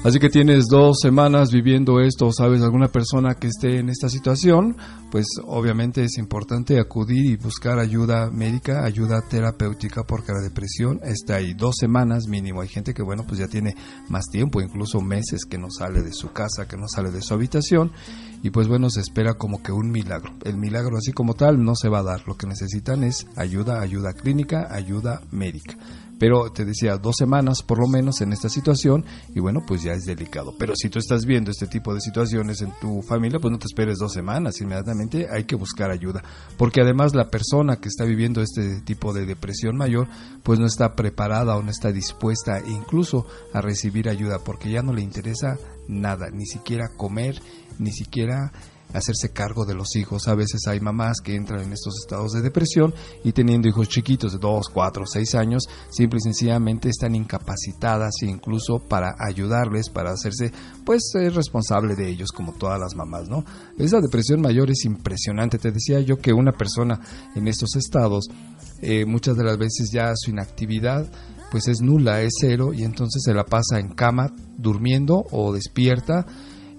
Así que tienes dos semanas viviendo esto, sabes alguna persona que esté en esta situación, pues obviamente es importante acudir y buscar ayuda médica, ayuda terapéutica, porque la depresión está ahí dos semanas mínimo. Hay gente que, bueno, pues ya tiene más tiempo, incluso meses que no sale de su casa, que no sale de su habitación, y pues bueno, se espera como que un milagro. El milagro así como tal no se va a dar, lo que necesitan es ayuda, ayuda clínica, ayuda médica. Pero te decía, dos semanas por lo menos en esta situación y bueno, pues ya es delicado. Pero si tú estás viendo este tipo de situaciones en tu familia, pues no te esperes dos semanas, inmediatamente hay que buscar ayuda. Porque además la persona que está viviendo este tipo de depresión mayor, pues no está preparada o no está dispuesta incluso a recibir ayuda porque ya no le interesa nada, ni siquiera comer, ni siquiera hacerse cargo de los hijos. A veces hay mamás que entran en estos estados de depresión y teniendo hijos chiquitos de 2, 4, 6 años, simple y sencillamente están incapacitadas e incluso para ayudarles, para hacerse pues responsable de ellos como todas las mamás, ¿no? Esa depresión mayor es impresionante. Te decía yo que una persona en estos estados eh, muchas de las veces ya su inactividad pues es nula, es cero y entonces se la pasa en cama durmiendo o despierta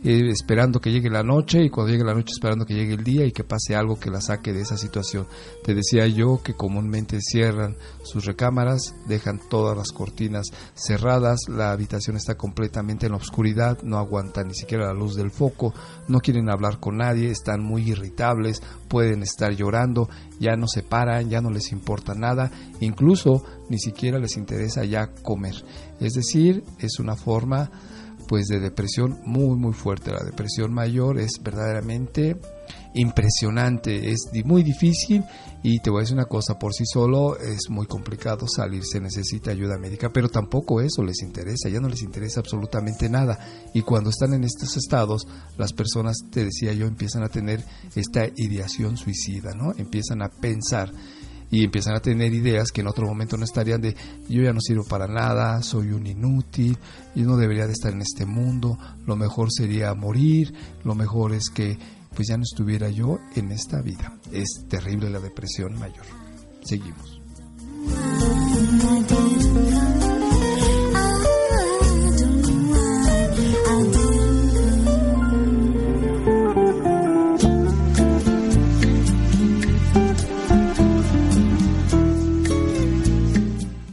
esperando que llegue la noche y cuando llegue la noche esperando que llegue el día y que pase algo que la saque de esa situación. Te decía yo que comúnmente cierran sus recámaras, dejan todas las cortinas cerradas, la habitación está completamente en la oscuridad, no aguantan ni siquiera la luz del foco, no quieren hablar con nadie, están muy irritables, pueden estar llorando, ya no se paran, ya no les importa nada, incluso ni siquiera les interesa ya comer. Es decir, es una forma pues de depresión muy muy fuerte. La depresión mayor es verdaderamente impresionante, es muy difícil y te voy a decir una cosa, por sí solo es muy complicado salir, se necesita ayuda médica, pero tampoco eso les interesa, ya no les interesa absolutamente nada. Y cuando están en estos estados, las personas, te decía yo, empiezan a tener esta ideación suicida, ¿no? Empiezan a pensar y empiezan a tener ideas que en otro momento no estarían de yo ya no sirvo para nada, soy un inútil, yo no debería de estar en este mundo, lo mejor sería morir, lo mejor es que pues ya no estuviera yo en esta vida. Es terrible la depresión mayor. Seguimos.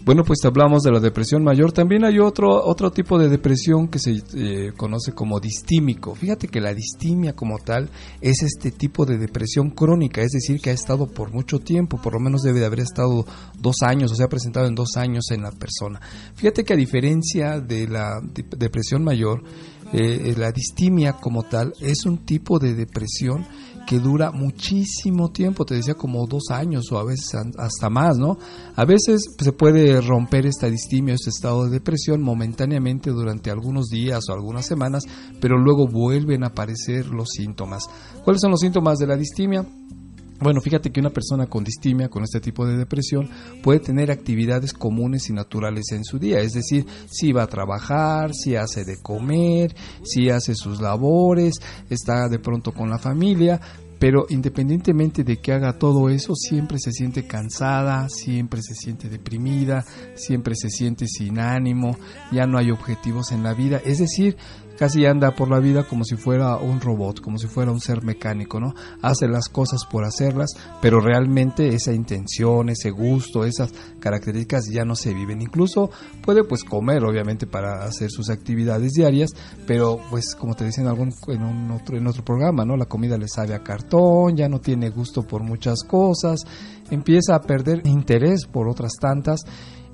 Bueno, pues hablamos de la depresión mayor. También hay otro, otro tipo de depresión que se eh, conoce como distímico. Fíjate que la distimia como tal es este tipo de depresión crónica, es decir, que ha estado por mucho tiempo, por lo menos debe de haber estado dos años o se ha presentado en dos años en la persona. Fíjate que a diferencia de la depresión mayor, eh, la distimia como tal es un tipo de depresión que dura muchísimo tiempo, te decía como dos años o a veces hasta más, ¿no? A veces se puede romper esta distimia, este estado de depresión momentáneamente durante algunos días o algunas semanas, pero luego vuelven a aparecer los síntomas. ¿Cuáles son los síntomas de la distimia? Bueno, fíjate que una persona con distimia, con este tipo de depresión, puede tener actividades comunes y naturales en su día, es decir, si va a trabajar, si hace de comer, si hace sus labores, está de pronto con la familia, pero independientemente de que haga todo eso, siempre se siente cansada, siempre se siente deprimida, siempre se siente sin ánimo, ya no hay objetivos en la vida, es decir, casi anda por la vida como si fuera un robot, como si fuera un ser mecánico, ¿no? Hace las cosas por hacerlas, pero realmente esa intención, ese gusto, esas características ya no se viven. Incluso puede pues comer, obviamente, para hacer sus actividades diarias, pero pues como te decía en algún en un otro en otro programa, ¿no? La comida le sabe a cartón, ya no tiene gusto por muchas cosas, empieza a perder interés por otras tantas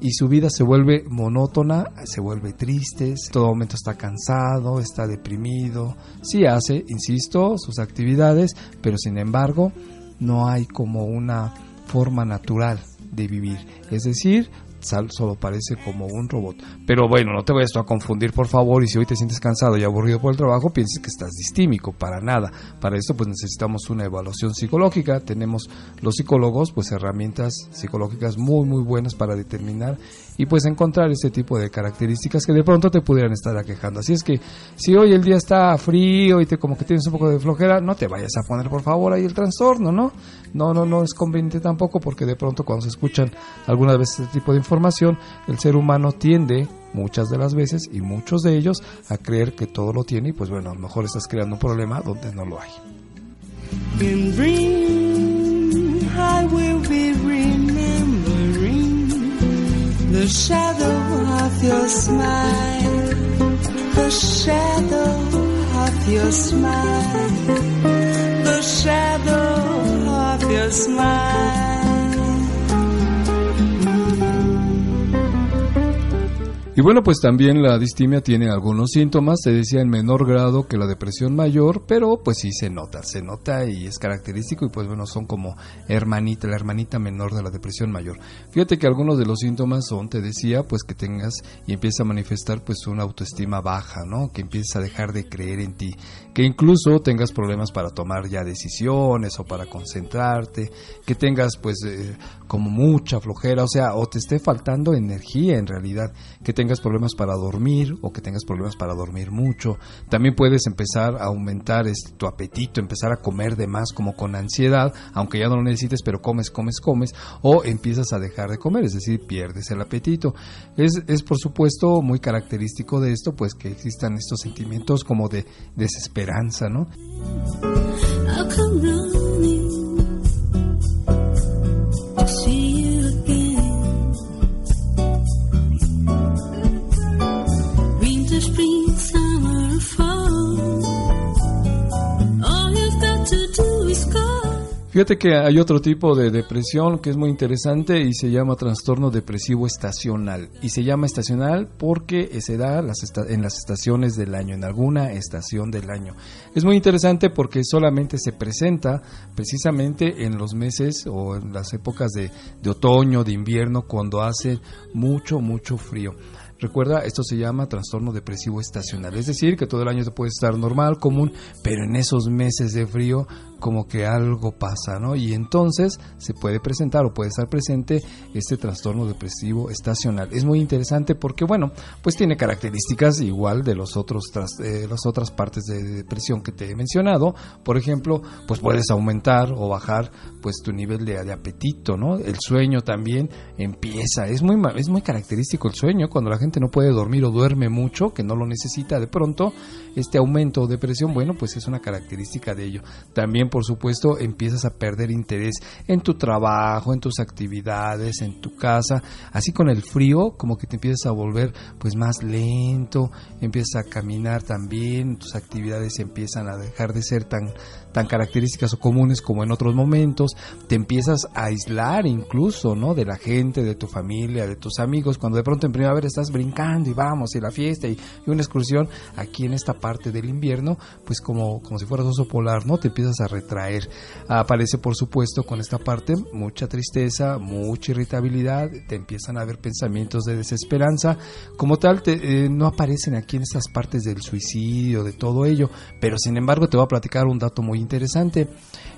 y su vida se vuelve monótona, se vuelve triste, todo momento está cansado, está deprimido, sí hace, insisto, sus actividades, pero sin embargo no hay como una forma natural de vivir, es decir, solo parece como un robot. Pero bueno, no te vayas a confundir, por favor, y si hoy te sientes cansado y aburrido por el trabajo, pienses que estás distímico, para nada. Para esto pues necesitamos una evaluación psicológica, tenemos los psicólogos pues herramientas psicológicas muy muy buenas para determinar y pues encontrar ese tipo de características que de pronto te pudieran estar aquejando. Así es que si hoy el día está frío y te como que tienes un poco de flojera, no te vayas a poner por favor ahí el trastorno, ¿no? No, no, no es conveniente tampoco porque de pronto cuando se escuchan algunas veces este tipo de información, el ser humano tiende muchas de las veces y muchos de ellos a creer que todo lo tiene y pues bueno, a lo mejor estás creando un problema donde no lo hay. The shadow of your smile, the shadow of your smile, the shadow of your smile. Y bueno, pues también la distimia tiene algunos síntomas, se decía en menor grado que la depresión mayor, pero pues sí se nota, se nota y es característico. Y pues bueno, son como hermanita, la hermanita menor de la depresión mayor. Fíjate que algunos de los síntomas son, te decía, pues que tengas y empieza a manifestar pues una autoestima baja, ¿no? Que empieces a dejar de creer en ti, que incluso tengas problemas para tomar ya decisiones o para concentrarte, que tengas pues eh, como mucha flojera, o sea, o te esté faltando energía en realidad, que tengas problemas para dormir o que tengas problemas para dormir mucho. También puedes empezar a aumentar este, tu apetito, empezar a comer de más como con ansiedad, aunque ya no lo necesites, pero comes, comes, comes, o empiezas a dejar de comer, es decir, pierdes el apetito. Es, es por supuesto muy característico de esto, pues que existan estos sentimientos como de desesperanza, ¿no? Fíjate que hay otro tipo de depresión que es muy interesante y se llama trastorno depresivo estacional. Y se llama estacional porque se da en las estaciones del año, en alguna estación del año. Es muy interesante porque solamente se presenta precisamente en los meses o en las épocas de, de otoño, de invierno, cuando hace mucho, mucho frío. Recuerda, esto se llama trastorno depresivo estacional, es decir, que todo el año te puede estar normal, común, pero en esos meses de frío como que algo pasa, ¿no? Y entonces se puede presentar o puede estar presente este trastorno depresivo estacional. Es muy interesante porque, bueno, pues tiene características igual de los otros tras- eh, las otras partes de depresión que te he mencionado. Por ejemplo, pues puedes aumentar o bajar pues tu nivel de, apetito, ¿no? El sueño también empieza. Es muy es muy característico el sueño cuando la gente no puede dormir o duerme mucho, que no lo necesita de pronto, este aumento de presión, bueno, pues es una característica de ello. También, por supuesto, empiezas a perder interés en tu trabajo, en tus actividades, en tu casa, así con el frío, como que te empiezas a volver pues más lento, empiezas a caminar también, tus actividades empiezan a dejar de ser tan tan características o comunes como en otros momentos, te empiezas a aislar incluso, ¿no? De la gente, de tu familia, de tus amigos, cuando de pronto en primavera estás brincando y vamos, y la fiesta y, una excursión, aquí en esta parte del invierno, pues como, como si fueras oso polar, ¿no? Te empiezas a retraer. Aparece, por supuesto, con esta parte mucha tristeza, mucha irritabilidad, te empiezan a haber pensamientos de desesperanza, como tal, te- eh, no aparecen aquí en estas partes del suicidio, de todo ello, pero sin embargo te voy a platicar un dato muy interesante.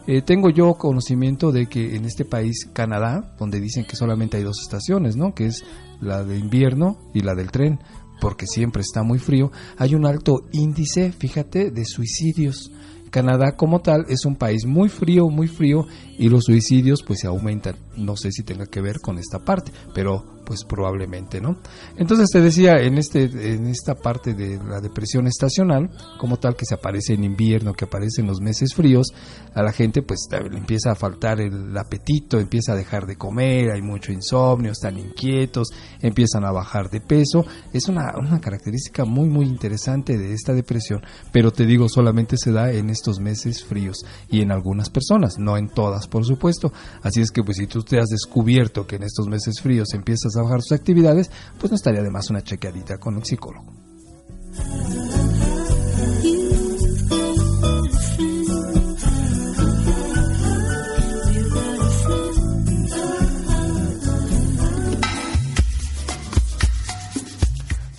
Eh, tengo yo conocimiento de que en este país, Canadá, donde dicen que solamente hay dos estaciones, ¿no? Que es la de invierno y la del tren, porque siempre está muy frío, hay un alto índice, fíjate, de suicidios. Canadá como tal es un país muy frío, muy frío y los suicidios pues se aumentan. No sé si tenga que ver con esta parte, pero pues probablemente, ¿no? Entonces te decía en este en esta parte de la depresión estacional, como tal que se aparece en invierno, que aparece en los meses fríos, a la gente pues le empieza a faltar el apetito, empieza a dejar de comer, hay mucho insomnio, están inquietos, empiezan a bajar de peso. Es una, una característica muy muy interesante de esta depresión, pero te digo, solamente se da en estos meses fríos y en algunas personas, no en todas, por supuesto. Así es que pues si tú te has descubierto que en estos meses fríos empiezas a bajar tus actividades, pues no estaría de más una chequeadita con un psicólogo.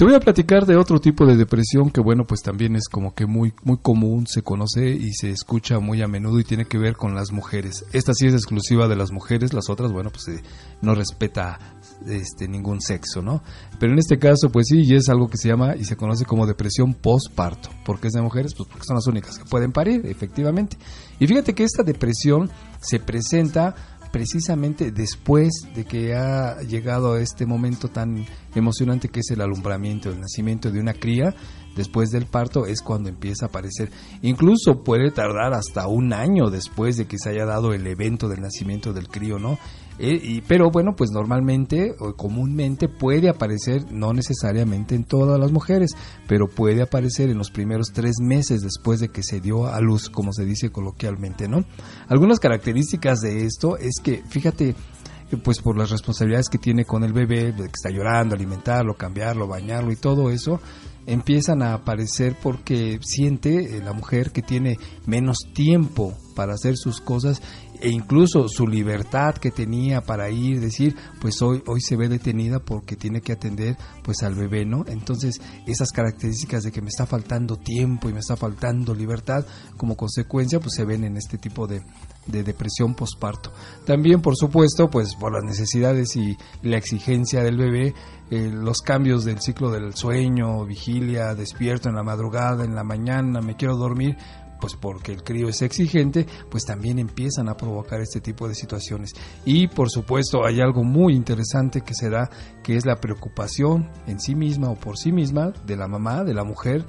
Te voy a platicar de otro tipo de depresión que bueno, pues también es como que muy muy común, se conoce y se escucha muy a menudo y tiene que ver con las mujeres. Esta sí es exclusiva de las mujeres, las otras, bueno, pues eh, no respeta este ningún sexo, ¿no? Pero en este caso, pues sí, y es algo que se llama y se conoce como depresión postparto. ¿Por qué es de mujeres? Pues porque son las únicas que pueden parir, efectivamente. Y fíjate que esta depresión se presenta precisamente después de que ha llegado a este momento tan emocionante que es el alumbramiento, el nacimiento de una cría, después del parto es cuando empieza a aparecer. Incluso puede tardar hasta un año después de que se haya dado el evento del nacimiento del crío, ¿no? Eh, y, pero bueno, pues normalmente o comúnmente puede aparecer, no necesariamente en todas las mujeres, pero puede aparecer en los primeros tres meses después de que se dio a luz, como se dice coloquialmente, ¿no? Algunas características de esto es que, fíjate, pues por las responsabilidades que tiene con el bebé, que está llorando, alimentarlo, cambiarlo, bañarlo y todo eso, empiezan a aparecer porque siente eh, la mujer que tiene menos tiempo para hacer sus cosas e incluso su libertad que tenía para ir, decir, pues hoy, hoy se ve detenida porque tiene que atender pues al bebé, ¿no? Entonces esas características de que me está faltando tiempo y me está faltando libertad, como consecuencia pues se ven en este tipo de, de depresión posparto. También, por supuesto, pues por las necesidades y la exigencia del bebé, eh, los cambios del ciclo del sueño, vigilia, despierto en la madrugada, en la mañana, me quiero dormir, pues porque el crío es exigente, pues también empiezan a provocar este tipo de situaciones. Y por supuesto hay algo muy interesante que se da, que es la preocupación en sí misma o por sí misma de la mamá, de la mujer,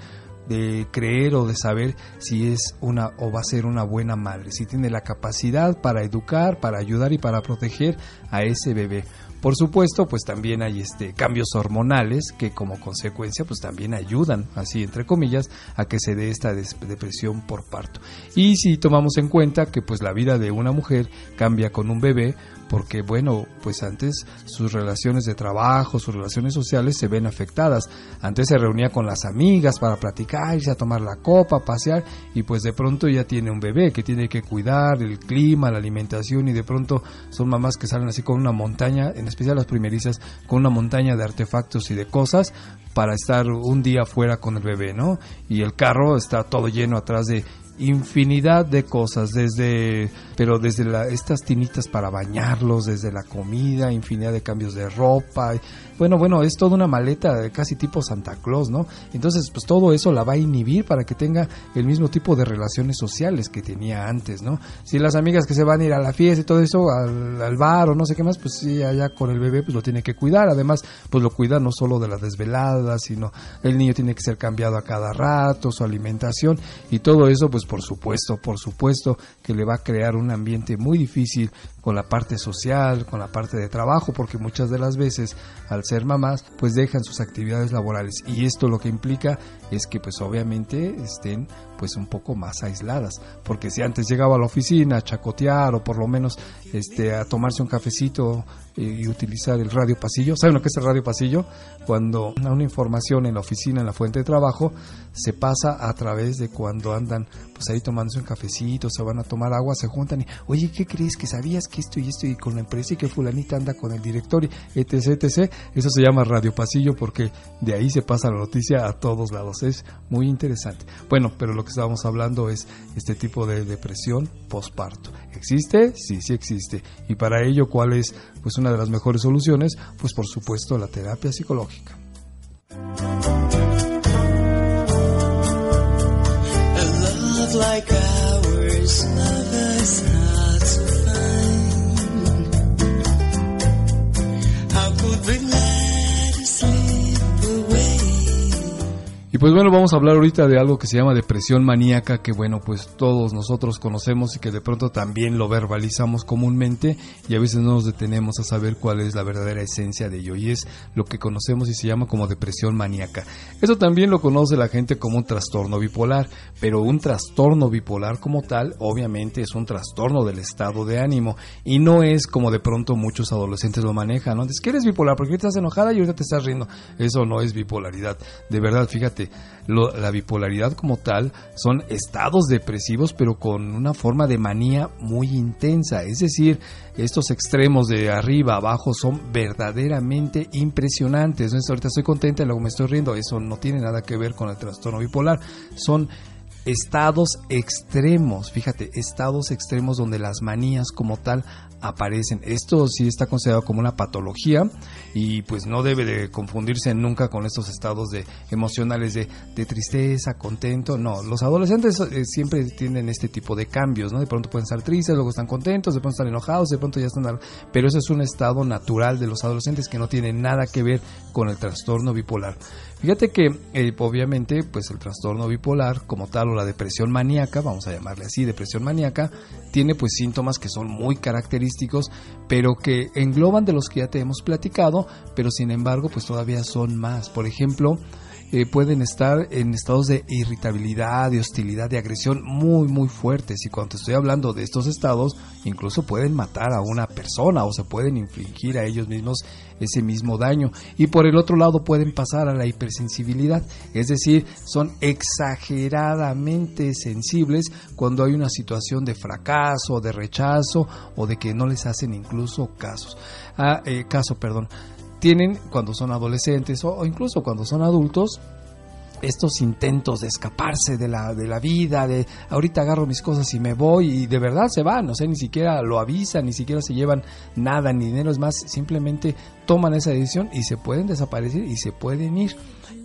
de creer o de saber si es una o va a ser una buena madre, si tiene la capacidad para educar, para ayudar y para proteger a ese bebé. Por supuesto, pues también hay este cambios hormonales que como consecuencia pues también ayudan, así entre comillas, a que se dé esta depresión por parto. Y si tomamos en cuenta que pues la vida de una mujer cambia con un bebé, porque bueno, pues antes sus relaciones de trabajo, sus relaciones sociales se ven afectadas. Antes se reunía con las amigas para platicar, irse a tomar la copa, pasear y pues de pronto ya tiene un bebé que tiene que cuidar el clima, la alimentación y de pronto son mamás que salen así con una montaña, en especial las primerizas, con una montaña de artefactos y de cosas para estar un día fuera con el bebé, ¿no? Y el carro está todo lleno atrás de infinidad de cosas, desde, pero desde la, estas tinitas para bañarlos, desde la comida, infinidad de cambios de ropa, bueno, bueno, es toda una maleta casi tipo Santa Claus, ¿no? Entonces, pues todo eso la va a inhibir para que tenga el mismo tipo de relaciones sociales que tenía antes, ¿no? Si las amigas que se van a ir a la fiesta y todo eso, al, bar o no sé qué más, pues sí, allá con el bebé, pues lo tiene que cuidar. Además, pues lo cuida no solo de las desveladas, sino el niño tiene que ser cambiado a cada rato, su alimentación y todo eso, pues por supuesto, por supuesto que le va a crear un ambiente muy difícil con la parte social, con la parte de trabajo, porque muchas de las veces al ser mamás, pues dejan sus actividades laborales. Y esto lo que implica es que pues obviamente estén pues un poco más aisladas, porque si antes llegaba a la oficina a chacotear o por lo menos este a tomarse un cafecito y utilizar el radio pasillo. ¿Saben lo que es el radio pasillo? Cuando una información en la oficina, en la fuente de trabajo, se pasa a través de cuando andan pues ahí tomándose un cafecito, se van a tomar agua, se juntan y, oye, ¿qué crees? ¿Que sabías que esto y esto y con la empresa y que fulanita anda con el director y etc, etc? Eso se llama radio pasillo porque de ahí se pasa la noticia a todos lados. Es muy interesante. Bueno, pero lo que estábamos hablando es este tipo de depresión postparto. ¿Existe? Sí, sí existe. Y para ello, ¿cuál es pues una de las mejores soluciones? Pues por supuesto la terapia psicológica. Y pues bueno, vamos a hablar ahorita de algo que se llama depresión maníaca, que bueno, pues todos nosotros conocemos y que de pronto también lo verbalizamos comúnmente y a veces no nos detenemos a saber cuál es la verdadera esencia de ello y es lo que conocemos y se llama como depresión maníaca. Eso también lo conoce la gente como un trastorno bipolar, pero un trastorno bipolar como tal obviamente es un trastorno del estado de ánimo y no es como de pronto muchos adolescentes lo manejan, ¿no? Es que eres bipolar porque ahorita estás enojada y ahorita te estás riendo. Eso no es bipolaridad. De verdad, fíjate, la bipolaridad como tal son estados depresivos pero con una forma de manía muy intensa. Es decir, estos extremos de arriba abajo son verdaderamente impresionantes. Ahorita estoy contenta y luego me estoy riendo. Eso no tiene nada que ver con el trastorno bipolar. Son estados extremos, fíjate, estados extremos donde las manías como tal aparecen. Esto sí está considerado como una patología y pues no debe de confundirse nunca con estos estados de emocionales de, de tristeza, contento. No, los adolescentes eh, siempre tienen este tipo de cambios, ¿no? De pronto pueden estar tristes, luego están contentos, de pronto están enojados, de pronto ya están... Pero eso es un estado natural de los adolescentes que no tiene nada que ver con el trastorno bipolar. Fíjate que eh, obviamente pues el trastorno bipolar como tal o la depresión maníaca, vamos a llamarle así, depresión maníaca, tiene pues síntomas que son muy característicos, pero que engloban de los que ya te hemos platicado, pero sin embargo pues todavía son más. Por ejemplo, eh, pueden estar en estados de irritabilidad, de hostilidad, de agresión muy, muy fuertes. Y cuando estoy hablando de estos estados, incluso pueden matar a una persona o se pueden infligir a ellos mismos ese mismo daño. Y por el otro lado pueden pasar a la hipersensibilidad, es decir, son exageradamente sensibles cuando hay una situación de fracaso, de rechazo o de que no les hacen incluso casos. Ah, eh, caso, perdón tienen cuando son adolescentes o, incluso cuando son adultos estos intentos de escaparse de la, de la vida, de ahorita agarro mis cosas y me voy y de verdad se van, o sea, ni siquiera lo avisan, ni siquiera se llevan nada, ni dinero, es más, simplemente toman esa decisión y se pueden desaparecer y se pueden ir.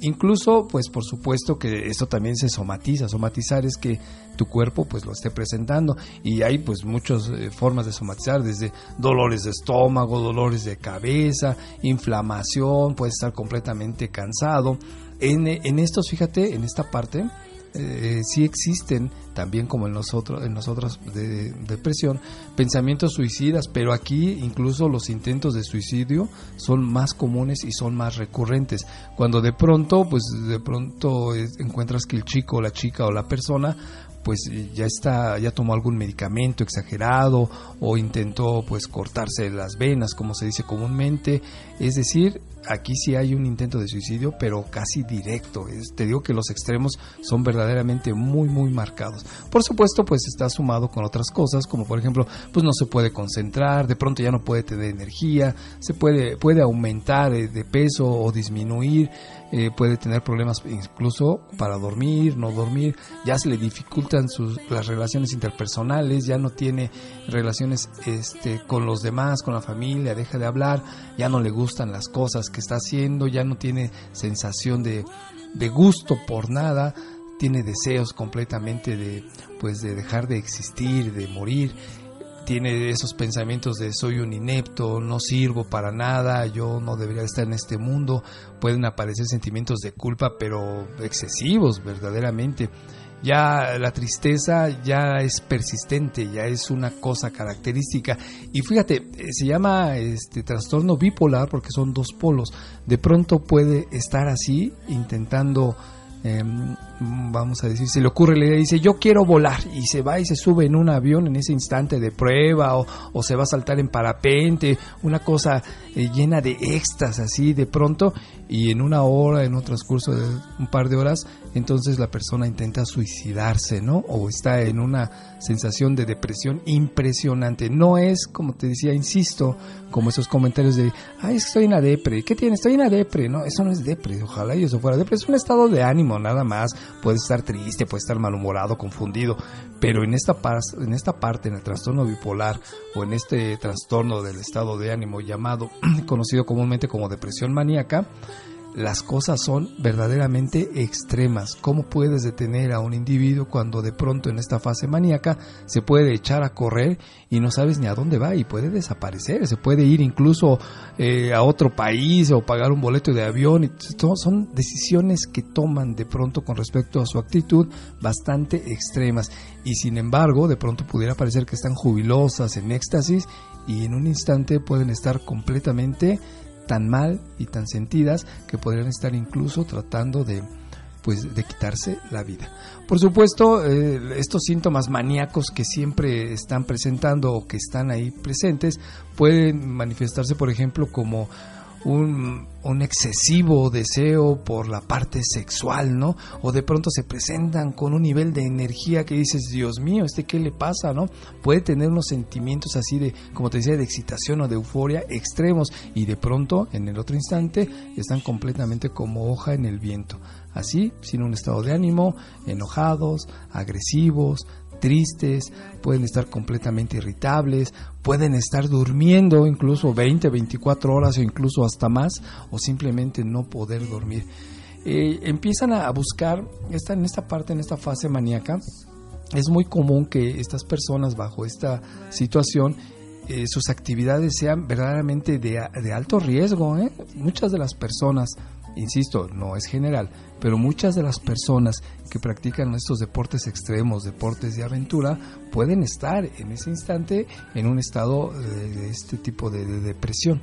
Incluso, pues por supuesto que esto también se somatiza, somatizar es que tu cuerpo pues lo esté presentando y hay pues muchas eh, formas de somatizar, desde dolores de estómago, dolores de cabeza, inflamación, puedes estar completamente cansado. En, en estos, fíjate, en esta parte, eh, sí existen también como en nosotros en nosotros de, depresión pensamientos suicidas pero aquí incluso los intentos de suicidio son más comunes y son más recurrentes. Cuando de pronto pues de pronto encuentras que el chico la chica o la persona pues ya está ya tomó algún medicamento exagerado o intentó pues cortarse las venas como se dice comúnmente. Es decir aquí sí hay un intento de suicidio, pero casi directo. te digo que los extremos son verdaderamente muy, muy marcados. Por supuesto, pues está sumado con otras cosas, como por ejemplo, pues no se puede concentrar, de pronto ya no puede tener energía, se puede, puede aumentar eh, de peso o disminuir, eh, puede tener problemas incluso para dormir, no dormir, ya se le dificultan sus, las relaciones interpersonales, ya no tiene relaciones este, con los demás, con la familia, deja de hablar, ya no le gustan las cosas que está haciendo, ya no tiene sensación de, de gusto por nada, tiene deseos completamente de pues de dejar de existir, de morir, tiene esos pensamientos de soy un inepto, no sirvo para nada, yo no debería estar en este mundo, pueden aparecer sentimientos de culpa pero excesivos verdaderamente ya la tristeza ya es persistente, ya es una cosa característica. Y fíjate, eh, se llama este trastorno bipolar porque son dos polos. De pronto puede estar así, intentando Em, vamos a decir, se le ocurre la idea, dice yo quiero volar y se va y se sube en un avión en ese instante de prueba o, se va a saltar en parapente, una cosa eh, llena de éxtasis así de pronto y en una hora, en un transcurso de un par de horas, entonces la persona intenta suicidarse, ¿no? O está en una sensación de depresión impresionante. No es, como te decía, insisto, como esos comentarios de, ay, estoy en la depre, ¿qué tiene? Estoy en la depre, no, eso no es depre, ojalá y eso fuera depre, es un estado de ánimo, nada más, puede estar triste, puede estar malhumorado, confundido, pero en esta, en esta parte, en el trastorno bipolar o en este trastorno del estado de ánimo llamado, conocido comúnmente como depresión maníaca, las cosas son verdaderamente extremas. ¿Cómo puedes detener a un individuo cuando de pronto en esta fase maníaca se puede echar a correr y no sabes ni a dónde va y puede desaparecer? Se puede ir incluso eh, a otro país o pagar un boleto de avión. Son decisiones que toman de pronto con respecto a su actitud bastante extremas. Y sin embargo, de pronto pudiera parecer que están jubilosas, en éxtasis y en un instante pueden estar completamente tan mal y tan sentidas que podrían estar incluso tratando de pues de quitarse la vida. Por supuesto, eh, estos síntomas maníacos que siempre están presentando o que están ahí presentes pueden manifestarse, por ejemplo, como un, un, excesivo deseo por la parte sexual, ¿no? O de pronto se presentan con un nivel de energía que dices, Dios mío, ¿este qué le pasa, no? Puede tener unos sentimientos así de, como te decía, de excitación o de euforia extremos y de pronto, en el otro instante, están completamente como hoja en el viento. Así, sin un estado de ánimo, enojados, agresivos, tristes, pueden estar completamente irritables, pueden estar durmiendo incluso 20, 24 horas o incluso hasta más, o simplemente no poder dormir. Eh, empiezan a buscar, esta, en esta parte, en esta fase maníaca, es muy común que estas personas bajo esta situación eh, sus actividades sean verdaderamente de, de alto riesgo. ¿eh? Muchas de las personas, insisto, no es general, pero muchas de las personas que practican estos deportes extremos, deportes de aventura, pueden estar en ese instante en un estado de, este tipo de, de, depresión.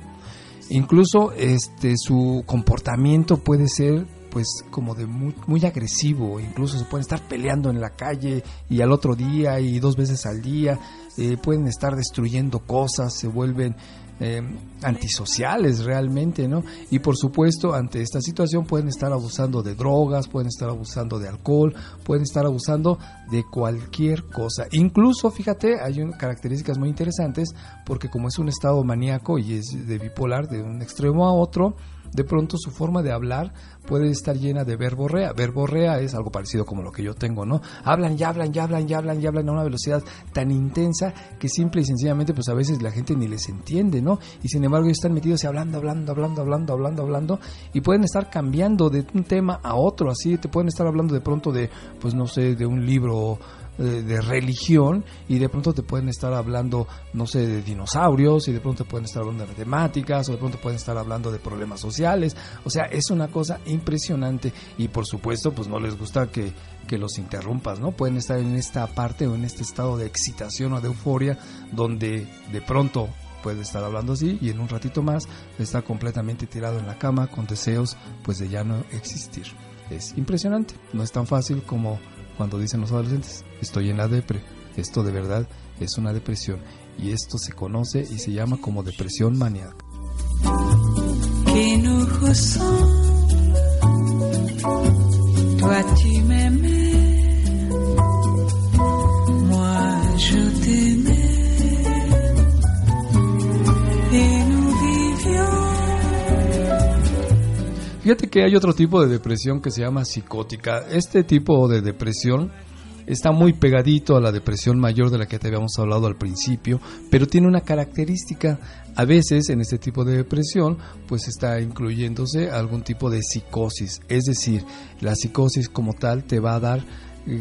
Incluso este su comportamiento puede ser pues como de muy, muy agresivo, incluso se pueden estar peleando en la calle y al otro día y dos veces al día, eh, pueden estar destruyendo cosas, se vuelven eh, antisociales realmente, ¿no? Y por supuesto, ante esta situación pueden estar abusando de drogas, pueden estar abusando de alcohol, pueden estar abusando de cualquier cosa. Incluso, fíjate, hay características muy interesantes porque como es un estado maníaco y es de bipolar de un extremo a otro, de pronto su forma de hablar puede estar llena de verborrea. Verborrea es algo parecido como lo que yo tengo, ¿no? Hablan y hablan y hablan y hablan y hablan a una velocidad tan intensa que simple y sencillamente pues a veces la gente ni les entiende, ¿no? Y sin embargo ellos están metidos y hablando, hablando, hablando, hablando, hablando, hablando y pueden estar cambiando de un tema a otro, así te pueden estar hablando de pronto de pues no sé, de un libro de, religión y de pronto te pueden estar hablando, no sé, de dinosaurios y de pronto te pueden estar hablando de matemáticas o de pronto pueden estar hablando de problemas sociales. O sea, es una cosa impresionante y por supuesto pues no les gusta que, que los interrumpas, ¿no? Pueden estar en esta parte o en este estado de excitación o de euforia donde de pronto puede estar hablando así y en un ratito más está completamente tirado en la cama con deseos pues de ya no existir. Es impresionante, no es tan fácil como cuando dicen los adolescentes, estoy en la depre. Esto de verdad es una depresión y esto se conoce y se llama como depresión maníaca. Fíjate que hay otro tipo de depresión que se llama psicótica. Este tipo de depresión está muy pegadito a la depresión mayor de la que te habíamos hablado al principio, pero tiene una característica. A veces en este tipo de depresión pues está incluyéndose algún tipo de psicosis, es decir, la psicosis como tal te va a dar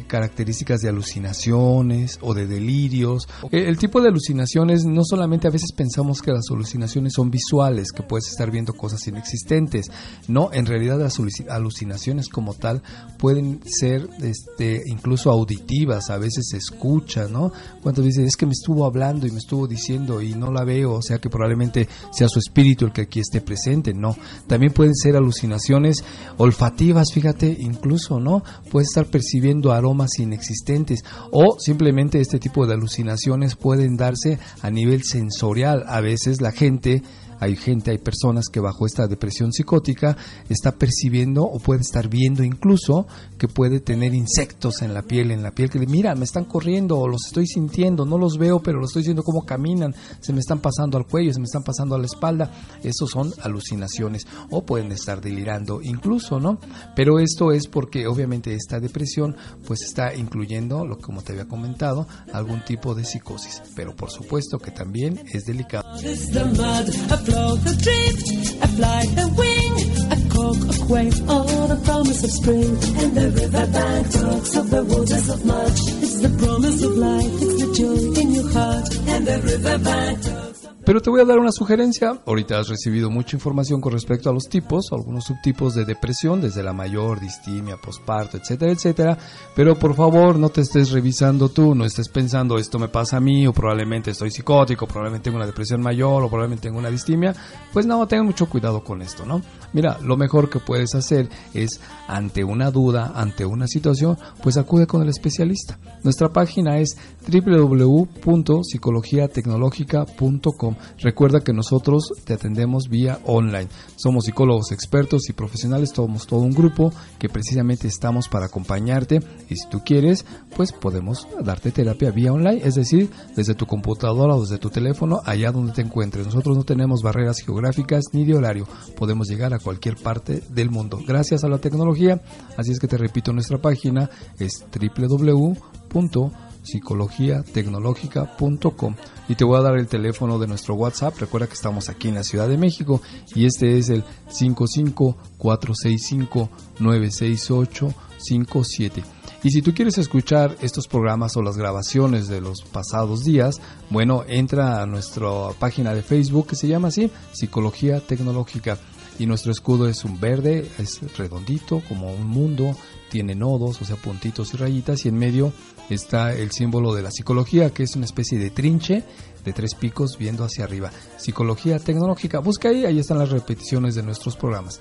características de alucinaciones o de delirios. Eh, el tipo de alucinaciones no solamente a veces pensamos que las alucinaciones son visuales, que puedes estar viendo cosas inexistentes. No, en realidad las alucinaciones como tal pueden ser este, incluso auditivas, a veces se escucha, ¿no? Cuando dice, es que me estuvo hablando y me estuvo diciendo y no la veo, o sea que probablemente sea su espíritu el que aquí esté presente, no. También pueden ser alucinaciones olfativas, fíjate, incluso, ¿no? Puedes estar percibiendo aromas inexistentes o simplemente este tipo de alucinaciones pueden darse a nivel sensorial. A veces la gente hay gente, hay personas que bajo esta depresión psicótica está percibiendo o puede estar viendo incluso que puede tener insectos en la piel, en la piel que mira, me están corriendo los estoy sintiendo, no los veo, pero los estoy viendo cómo caminan, se me están pasando al cuello, se me están pasando a la espalda. Esos son alucinaciones o pueden estar delirando incluso, ¿no? Pero esto es porque obviamente esta depresión pues está incluyendo, lo como te había comentado, algún tipo de psicosis, pero por supuesto que también es delicado. the riverbank talks of the waters of March. It's the promise of life, it's the joy in your heart. And the riverbank Pero te voy a dar una sugerencia. Ahorita has recibido mucha información con respecto a los tipos, algunos subtipos de depresión, desde la mayor, distimia, posparto, etcétera, etcétera. Pero por favor, no te estés revisando tú, no estés pensando esto me pasa a mí, o probablemente estoy psicótico, probablemente tengo una depresión mayor, o probablemente tengo una distimia. Pues no, tengan mucho cuidado con esto, ¿no? Mira, lo mejor que puedes hacer es, ante una duda, ante una situación, pues acude con el especialista. Nuestra página es www.psicologiatecnologica.com Recuerda que nosotros te atendemos vía online. Somos psicólogos expertos y profesionales, somos todo un grupo que precisamente estamos para acompañarte y si tú quieres, pues podemos darte terapia vía online, es decir, desde tu computadora o desde tu teléfono, allá donde te encuentres. Nosotros no tenemos barreras geográficas ni de horario, podemos llegar a cualquier parte del mundo gracias a la tecnología. Así es que te repito, nuestra página es www psicologiatecnológica.com y te voy a dar el teléfono de nuestro WhatsApp. Recuerda que estamos aquí en la Ciudad de México y este es el 55465-96857. Y si tú quieres escuchar estos programas o las grabaciones de los pasados días, bueno, entra a nuestra página de Facebook que se llama así, Psicología Tecnológica. Y nuestro escudo es un verde, es redondito como un mundo, tiene nodos, o sea, puntitos y rayitas, y en medio está el símbolo de la psicología, que es una especie de trinche de tres picos viendo hacia arriba. Psicología tecnológica, busca ahí, ahí están las repeticiones de nuestros programas.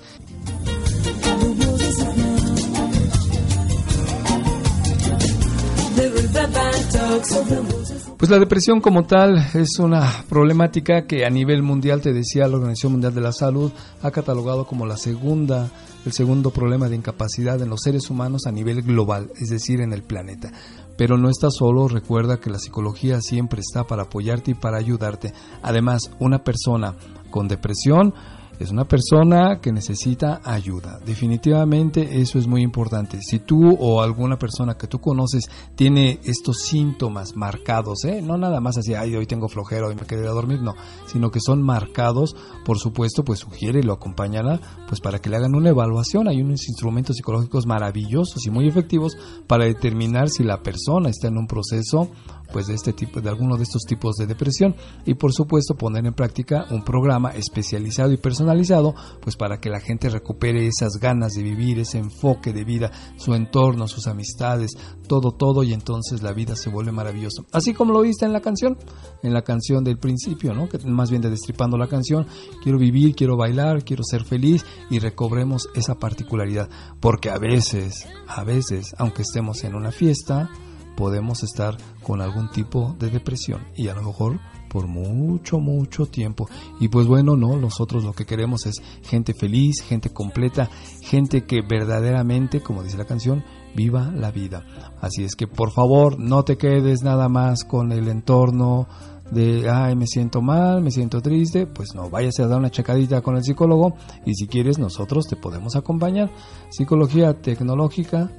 Pues la depresión como tal es una problemática que a nivel mundial, te decía la Organización Mundial de la Salud, ha catalogado como la segunda, el segundo problema de incapacidad en los seres humanos a nivel global, es decir, en el planeta. Pero no estás solo, recuerda que la psicología siempre está para apoyarte y para ayudarte. Además, una persona con depresión es una persona que necesita ayuda. Definitivamente eso es muy importante. Si tú o alguna persona que tú conoces tiene estos síntomas marcados, ¿eh? no nada más así, ay, hoy tengo flojera, hoy me quedé a dormir, no, sino que son marcados, por supuesto, pues sugiere y lo acompañará, pues para que le hagan una evaluación. Hay unos instrumentos psicológicos maravillosos y muy efectivos para determinar si la persona está en un proceso pues de este tipo de alguno de estos tipos de depresión y por supuesto poner en práctica un programa especializado y personalizado pues para que la gente recupere esas ganas de vivir, ese enfoque de vida, su entorno, sus amistades, todo todo y entonces la vida se vuelve maravillosa. Así como lo viste en la canción, en la canción del principio, ¿no? Que más bien de destripando la canción, quiero vivir, quiero bailar, quiero ser feliz y recobremos esa particularidad, porque a veces, a veces, aunque estemos en una fiesta, podemos estar con algún tipo de depresión y a lo mejor por mucho, mucho tiempo. Y pues bueno, no, nosotros lo que queremos es gente feliz, gente completa, gente que verdaderamente, como dice la canción, viva la vida. Así es que por favor, no te quedes nada más con el entorno de, ay, me siento mal, me siento triste, pues no, váyase a dar una checadita con el psicólogo y si quieres nosotros te podemos acompañar. Psicología tecnológica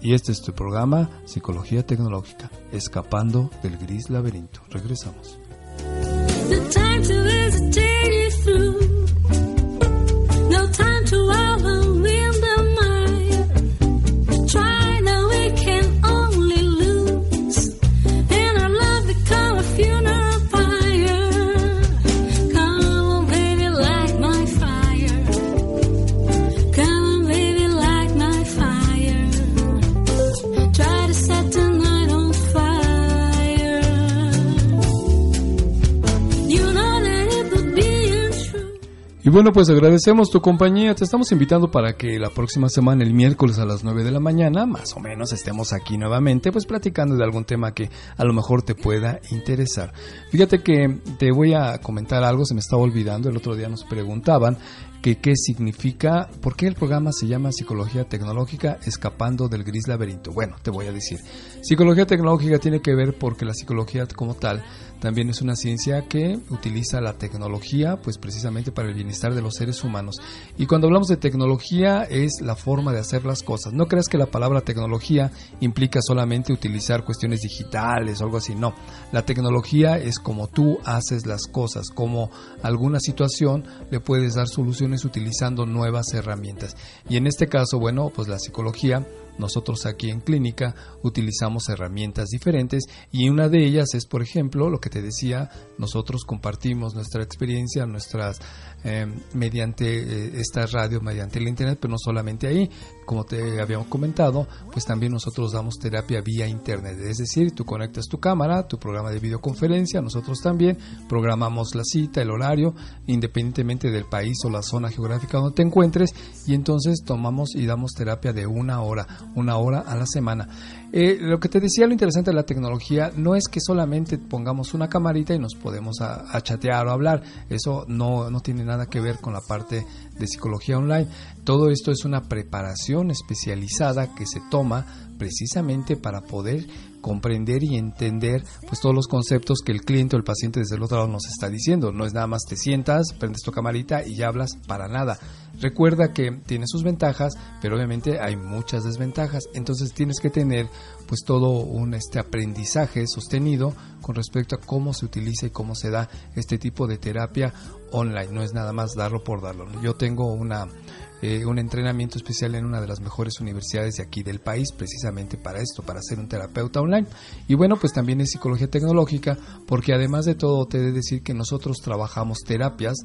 y este es tu programa Psicología Tecnológica, escapando del gris laberinto. Regresamos. Bueno, pues agradecemos tu compañía. Te estamos invitando para que la próxima semana, el miércoles a las 9 de la mañana, más o menos estemos aquí nuevamente, pues platicando de algún tema que a lo mejor te pueda interesar. Fíjate que te voy a comentar algo, se me estaba olvidando. El otro día nos preguntaban que qué significa, por qué el programa se llama Psicología Tecnológica Escapando del Gris Laberinto. Bueno, te voy a decir. Psicología Tecnológica tiene que ver porque la psicología como tal también es una ciencia que utiliza la tecnología pues precisamente para el bienestar de los seres humanos. Y cuando hablamos de tecnología es la forma de hacer las cosas. No creas que la palabra tecnología implica solamente utilizar cuestiones digitales o algo así. No, la tecnología es como tú haces las cosas, como alguna situación le puedes dar soluciones utilizando nuevas herramientas. Y en este caso, bueno, pues la psicología nosotros aquí en clínica utilizamos herramientas diferentes y una de ellas es, por ejemplo, lo que te decía, nosotros compartimos nuestra experiencia, nuestras eh, mediante eh, esta radio, mediante el internet, pero no solamente ahí, como te habíamos comentado, pues también nosotros damos terapia vía internet, es decir, tú conectas tu cámara, tu programa de videoconferencia, nosotros también programamos la cita, el horario, independientemente del país o la zona geográfica donde te encuentres, y entonces tomamos y damos terapia de una hora, una hora a la semana. Eh, lo que te decía, lo interesante de la tecnología no es que solamente pongamos una camarita y nos podemos a, chatear o hablar, eso no, no tiene nada que ver con la parte de psicología online. Todo esto es una preparación especializada que se toma precisamente para poder comprender y entender pues todos los conceptos que el cliente o el paciente desde el otro lado nos está diciendo. No es nada más te sientas, prendes tu camarita y ya hablas para nada. Recuerda que tiene sus ventajas, pero obviamente hay muchas desventajas. Entonces tienes que tener pues todo un este aprendizaje sostenido con respecto a cómo se utiliza y cómo se da este tipo de terapia online. No es nada más darlo por darlo. Yo tengo una eh, un entrenamiento especial en una de las mejores universidades de aquí del país, precisamente para esto, para ser un terapeuta online. Y bueno, pues también es psicología tecnológica, porque además de todo te he de decir que nosotros trabajamos terapias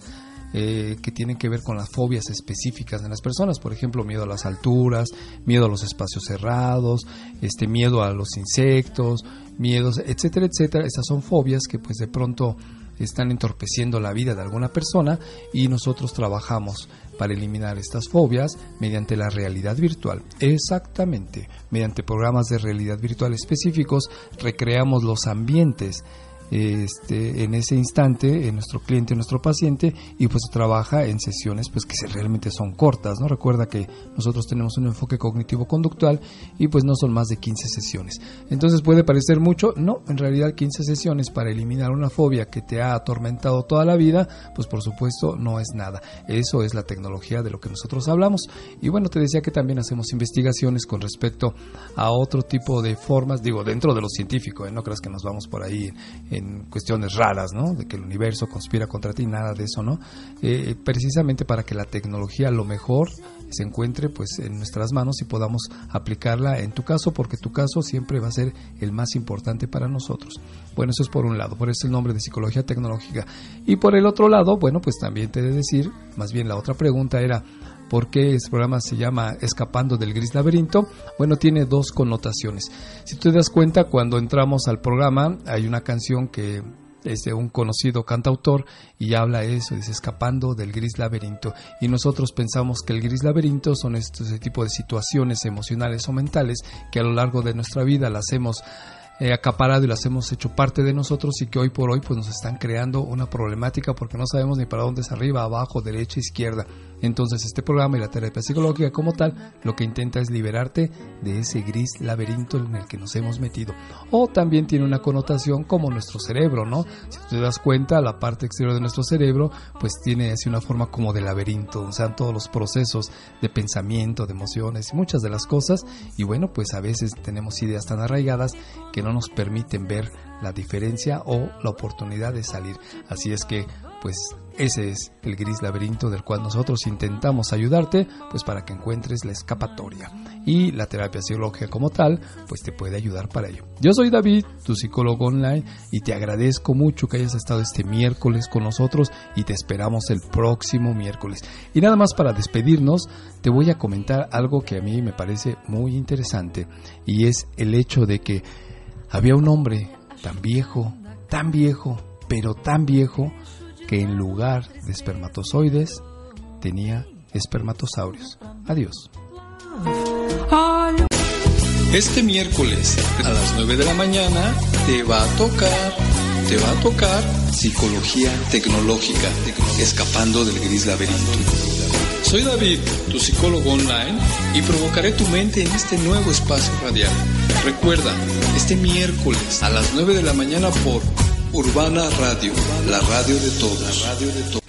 eh, que tienen que ver con las fobias específicas de las personas, por ejemplo, miedo a las alturas, miedo a los espacios cerrados, este miedo a los insectos, miedos, etcétera, etcétera. Esas son fobias que pues de pronto están entorpeciendo la vida de alguna persona y nosotros trabajamos para eliminar estas fobias mediante la realidad virtual. Exactamente, mediante programas de realidad virtual específicos recreamos los ambientes este, en ese instante en nuestro cliente, en nuestro paciente y pues trabaja en sesiones pues que realmente son cortas, ¿no? Recuerda que nosotros tenemos un enfoque cognitivo conductual y pues no son más de 15 sesiones. Entonces puede parecer mucho, no, en realidad 15 sesiones para eliminar una fobia que te ha atormentado toda la vida, pues por supuesto no es nada. Eso es la tecnología de lo que nosotros hablamos. Y bueno, te decía que también hacemos investigaciones con respecto a otro tipo de formas, digo, dentro de lo científico, ¿eh? no creas que nos vamos por ahí en cuestiones raras, ¿no? De que el universo conspira contra ti, nada de eso, ¿no? Eh, precisamente para que la tecnología lo mejor se encuentre pues en nuestras manos y podamos aplicarla en tu caso, porque tu caso siempre va a ser el más importante para nosotros. Bueno, eso es por un lado, por eso el nombre de psicología tecnológica. Y por el otro lado, bueno, pues también te he de decir, más bien la otra pregunta era, ¿Por qué este programa se llama Escapando del Gris Laberinto? Bueno, tiene dos connotaciones. Si tú te das cuenta, cuando entramos al programa, hay una canción que es de un conocido cantautor y habla eso, dice escapando del gris laberinto. Y nosotros pensamos que el gris laberinto son este tipo de situaciones emocionales o mentales que a lo largo de nuestra vida las hemos eh, acaparado y las hemos hecho parte de nosotros y que hoy por hoy pues nos están creando una problemática porque no sabemos ni para dónde es arriba, abajo, derecha, izquierda. Entonces este programa y la terapia psicológica como tal lo que intenta es liberarte de ese gris laberinto en el que nos hemos metido. O también tiene una connotación como nuestro cerebro, ¿no? Si te das cuenta, la parte exterior de nuestro cerebro pues tiene así una forma como de laberinto, o sea, todos los procesos de pensamiento, de emociones y muchas de las cosas. Y bueno, pues a veces tenemos ideas tan arraigadas que no nos permiten ver la diferencia o la oportunidad de salir. Así es que pues ese es el gris laberinto del cual nosotros intentamos ayudarte, pues para que encuentres la escapatoria. Y la terapia psicológica como tal, pues te puede ayudar para ello. Yo soy David, tu psicólogo online, y te agradezco mucho que hayas estado este miércoles con nosotros y te esperamos el próximo miércoles. Y nada más para despedirnos, te voy a comentar algo que a mí me parece muy interesante, y es el hecho de que había un hombre tan viejo, tan viejo, pero tan viejo, que en lugar de espermatozoides tenía espermatosaurios. Adiós. Este miércoles a las 9 de la mañana te va a tocar, te va a tocar psicología tecnológica, escapando del gris laberinto. Soy David, tu psicólogo online, y provocaré tu mente en este nuevo espacio radial. Recuerda, este miércoles a las 9 de la mañana por Urbana Radio, la radio de todos. La radio de todos.